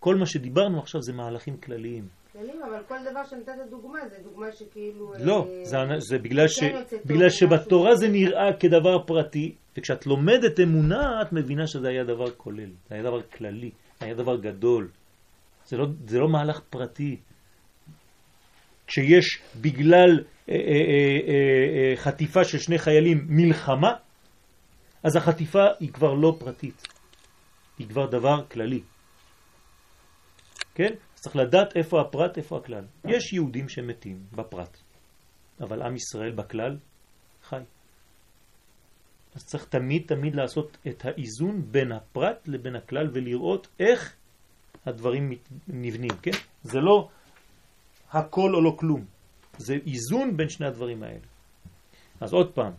כל מה שדיברנו עכשיו זה מהלכים כלליים. כללים, אבל כל דבר שנתת דוגמה, זה דוגמה שכאילו... לא, אה, זה, זה בגלל, ש, כן בגלל שבתורה זה. נראה כדבר פרטי, וכשאת לומדת אמונה, את מבינה שזה היה דבר כולל, זה היה דבר כללי, היה דבר גדול. זה לא, זה לא מהלך פרטי. כשיש בגלל אה, אה, אה, אה, אה, חטיפה של שני חיילים מלחמה, אז החטיפה היא כבר לא פרטית, היא כבר דבר כללי. כן? אז צריך לדעת איפה הפרט, איפה הכלל. יש יהודים שמתים בפרט, אבל עם ישראל בכלל חי. אז צריך תמיד תמיד לעשות את האיזון בין הפרט לבין הכלל ולראות איך הדברים נבנים, כן? זה לא הכל או לא כלום, זה איזון בין שני הדברים האלה. אז עוד פעם,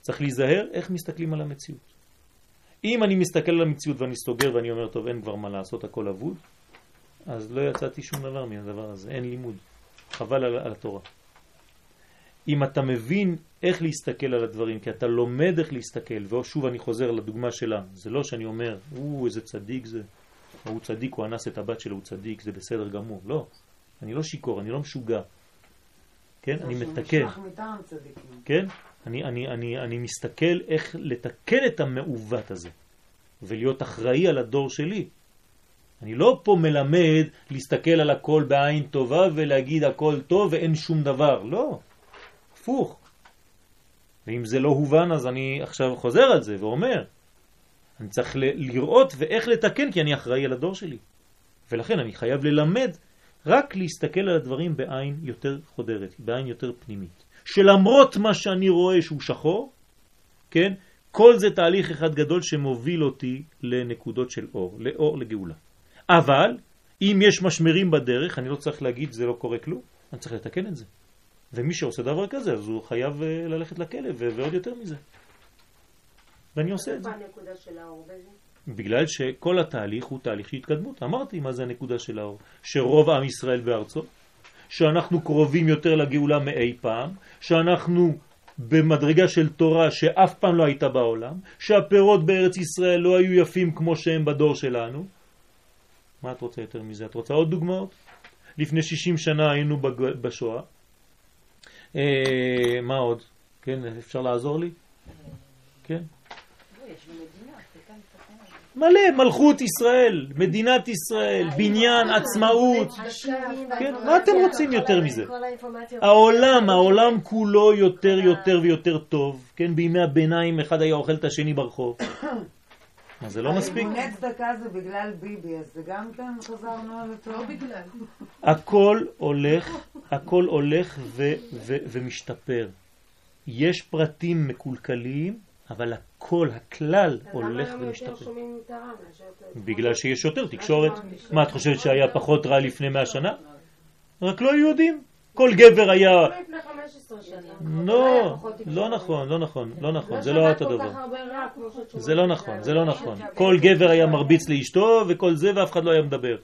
צריך להיזהר איך מסתכלים על המציאות. אם אני מסתכל על המציאות ואני סוגר ואני אומר, טוב, אין כבר מה לעשות, הכל אבוד, אז לא יצאתי שום דבר מהדבר הזה, אין לימוד. חבל על, על התורה. אם אתה מבין איך להסתכל על הדברים, כי אתה לומד איך להסתכל, ושוב אני חוזר לדוגמה שלה, זה לא שאני אומר, הוא איזה צדיק זה, או הוא צדיק, הוא אנס את הבת שלו, הוא צדיק, זה בסדר גמור. לא, אני לא שיקור, אני לא משוגע. כן, אני מתקן. כן? אני, אני, אני, אני מסתכל איך לתקן את המעוות הזה ולהיות אחראי על הדור שלי. אני לא פה מלמד להסתכל על הכל בעין טובה ולהגיד הכל טוב ואין שום דבר. לא, הפוך. ואם זה לא הובן אז אני עכשיו חוזר על זה ואומר, אני צריך לראות ואיך לתקן כי אני אחראי על הדור שלי. ולכן אני חייב ללמד רק להסתכל על הדברים בעין יותר חודרת, בעין יותר פנימית. שלמרות מה שאני רואה שהוא שחור, כן, כל זה תהליך אחד גדול שמוביל אותי לנקודות של אור, לאור, לגאולה. אבל אם יש משמרים בדרך, אני לא צריך להגיד זה לא קורה כלום, אני צריך לתקן את זה. ומי שעושה דבר כזה, אז הוא חייב אה, ללכת לכלא, ועוד יותר מזה. ואני עושה את זה. איפה הנקודה של האור בזה? בגלל שכל התהליך הוא תהליך של התקדמות. אמרתי מה זה הנקודה של האור. שרוב עם ישראל בארצו, שאנחנו קרובים יותר לגאולה מאי פעם, שאנחנו במדרגה של תורה שאף פעם לא הייתה בעולם, שהפירות בארץ ישראל לא היו יפים כמו שהם בדור שלנו. מה את רוצה יותר מזה? את רוצה עוד דוגמאות? לפני 60 שנה היינו בג- בשואה. אה, מה עוד? כן, אפשר לעזור לי? כן? מלא, מלכות ישראל, מדינת ישראל, בניין, עצמאות. כן, מה אתם רוצים יותר מזה? העולם, העולם כולו יותר יותר ויותר טוב, כן, בימי הביניים אחד היה אוכל את השני ברחוב. מה זה לא מספיק? ארגוני צדקה זה בגלל ביבי, אז זה גם כן חזרנו על אותו. לא בגלל. הכל הולך, הכל הולך ו- ו- ומשתפר. יש פרטים מקולקלים, אבל הכל, הכלל הולך למה היום יותר ומשתפר. בגלל שיש יותר תקשורת. מה, את חושבת שהיה פחות רע לפני 100 שנה? רק לא היו יודעים. כל גבר היה... לא לפני 15 שנה. לא. לא נכון, לא נכון, לא נכון, זה לא לא אותו דבר. זה לא נכון, זה לא נכון. כל גבר היה מרביץ לאשתו וכל זה ואף אחד לא היה מדבר.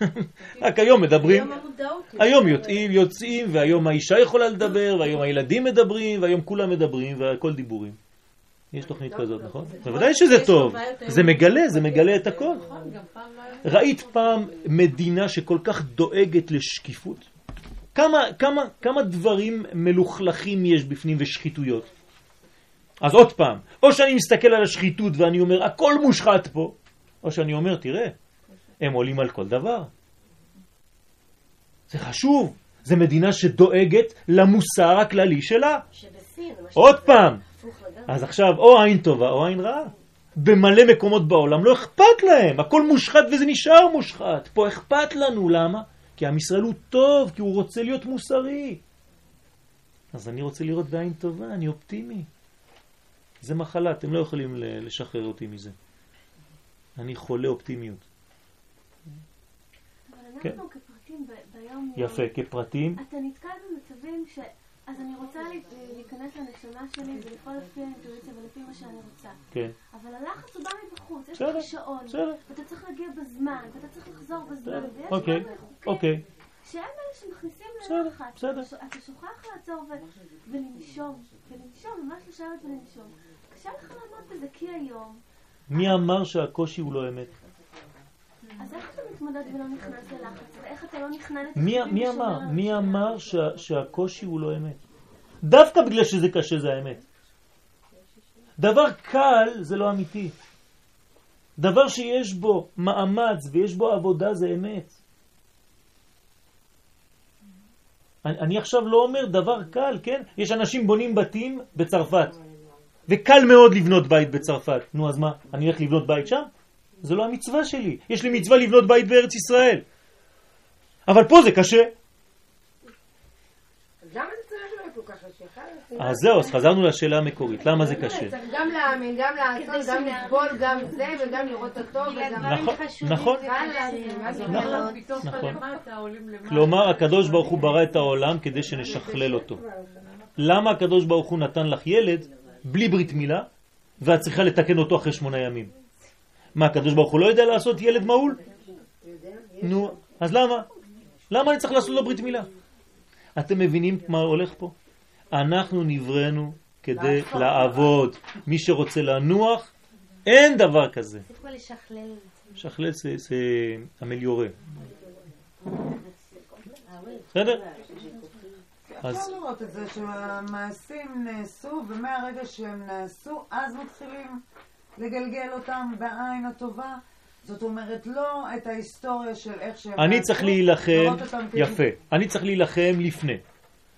רק היום מדברים. היום יוצאים, יוצאים, והיום האישה יכולה לדבר, והיום הילדים מדברים, והיום כולם מדברים, והכל דיבורים. יש תוכנית כזאת, נכון? בוודאי שזה טוב. זה מגלה, זה מגלה את הכל. נכון, לא היה... ראית פעם מדינה שכל כך דואגת לשקיפות? כמה, כמה, כמה דברים מלוכלכים יש בפנים ושחיתויות? אז עוד פעם, או שאני מסתכל על השחיתות ואני אומר, הכל מושחת פה, או שאני אומר, תראה, הם עולים על כל דבר. זה חשוב, זה מדינה שדואגת למוסר הכללי שלה. שבסין, עוד פעם. אז עכשיו או עין טובה או עין רעה. במלא מקומות בעולם לא אכפת להם, הכל מושחת וזה נשאר מושחת. פה אכפת לנו, למה? כי עם ישראל הוא טוב, כי הוא רוצה להיות מוסרי. אז אני רוצה לראות בעין טובה, אני אופטימי. זה מחלה, אתם לא יכולים לשחרר אותי מזה. אני חולה אופטימיות. אבל כן. אנחנו כפרטים ב- ביום יפה, כפרטים, אתה נתקל במצבים ש... אז אני רוצה לה- להיכנס לנשמה שלי ולפעול לפי האינטואיציה ולפי מה שאני רוצה. כן, אבל הלחץ הוא בא מבחוץ, יש לך שעון. ואתה צריך להגיע בזמן, ואתה צריך לחזור בזמן, ויש מיני חוקים אוקיי. שהם אלה שמכניסים ללחץ. אתה שוכח לעצור ולנשום, ולנשום, ממש לשבת ולנשום. קשה לך לעמוד בזה, כי היום, מי אמר שהקושי הוא לא אמת? אז איך אתה מתמודד ולא נכנס ללחץ? ואיך אתה לא נכנע לתפקידים מי אמר? מי הנשמה? אמר שה, שהקושי הוא לא אמת? דווקא בגלל שזה קשה זה האמת. דבר קל זה לא אמיתי. דבר שיש בו מאמץ ויש בו עבודה זה אמת. אני, אני עכשיו לא אומר דבר קל, כן? יש אנשים בונים בתים בצרפת, וקל מאוד לבנות בית בצרפת. נו, אז מה? אני הולך לבנות בית שם? זה לא המצווה שלי. יש לי מצווה לבנות בית בארץ ישראל. אבל פה זה קשה. אז אז זהו, אז חזרנו לשאלה המקורית. למה זה קשה? צריך גם להאמין, גם לעשות, גם לסבול, גם זה, וגם לראות את הטוב, וגם... נכון, נכון. נכון. נכון. כלומר, הקדוש ברוך הוא ברא את העולם כדי שנשכלל אותו. למה הקדוש ברוך הוא נתן לך ילד בלי ברית מילה, ואת צריכה לתקן אותו אחרי שמונה ימים? מה, הקדוש ברוך הוא לא יודע לעשות ילד מעול? נו, אז למה? למה אני צריך לעשות לו ברית מילה? אתם מבינים מה הולך פה? אנחנו נבראנו כדי לעבוד. מי שרוצה לנוח, אין דבר כזה. שכלל זה, זה המליורה. בסדר? אז אפשר לראות את זה שהמעשים נעשו, ומהרגע שהם נעשו, אז מתחילים לגלגל אותם בעין הטובה. זאת אומרת, לא את ההיסטוריה של איך שהם אני צריך להילחם, יפה, אני צריך להילחם לפני.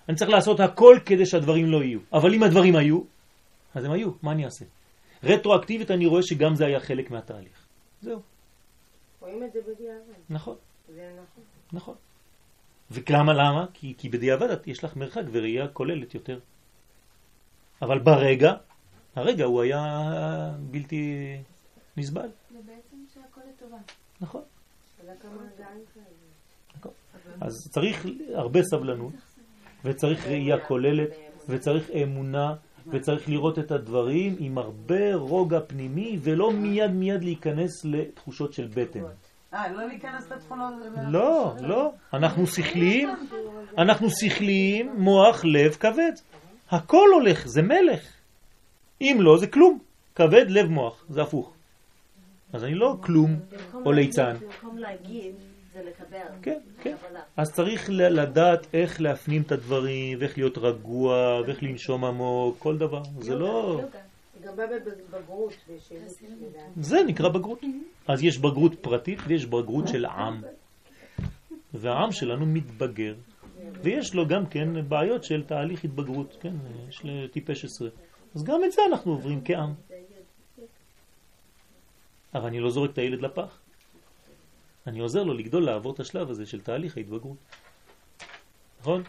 אני צריך לעשות הכל כדי שהדברים לא יהיו. אבל אם הדברים היו, אז הם היו, מה אני אעשה? רטרואקטיבית אני רואה שגם זה היה חלק מהתהליך. זהו, רואים את זה בדיעבד, נכון, זה נכון. נכון. ולמה למה? כי, כי בדיעבד יש לך מרחק וראייה כוללת יותר. אבל ברגע, הרגע הוא היה בלתי נסבל. ובעצם שהכל לטובה. נכון. עדיין כאלה. אז צריך הרבה סבלנות, וצריך ראייה כוללת, וצריך אמונה, וצריך לראות את הדברים עם הרבה רוגע פנימי, ולא מיד מיד להיכנס לתחושות של בטן. אה, לא להיכנס לתכונות... לא, לא. אנחנו שכליים, אנחנו שכליים, מוח, לב, כבד. הכל הולך, זה מלך. אם לא, זה כלום. כבד, לב, מוח, זה הפוך. אז אני לא כלום או ליצן. במקום להגיד, זה לקבל. כן, כן. אז צריך לדעת איך להפנים את הדברים, ואיך להיות רגוע, ואיך לנשום עמוק, כל דבר. זה לא... לדעתי. זה נקרא בגרות. אז יש בגרות פרטית ויש בגרות של עם. והעם שלנו מתבגר, ויש לו גם כן בעיות של תהליך התבגרות, כן, יש לטיפש עשרה. אז גם את זה אנחנו עוברים כעם. אבל אני לא זורק את הילד לפח. אני עוזר לו לגדול לעבור את השלב הזה של תהליך ההתבגרות. נכון?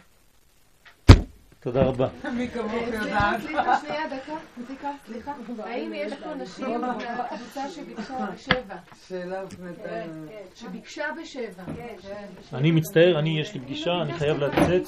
תודה רבה. מי כמוך סליחה, יודעת. סליחה, שנייה, דקה, סליחה, סליחה. האם יש פה נשים בקבוצה שביקשה בשבע? שאלה הופנתה. שביקשה בשבע. כן. אני מצטער, אני יש לי פגישה, אני חייב לצאת.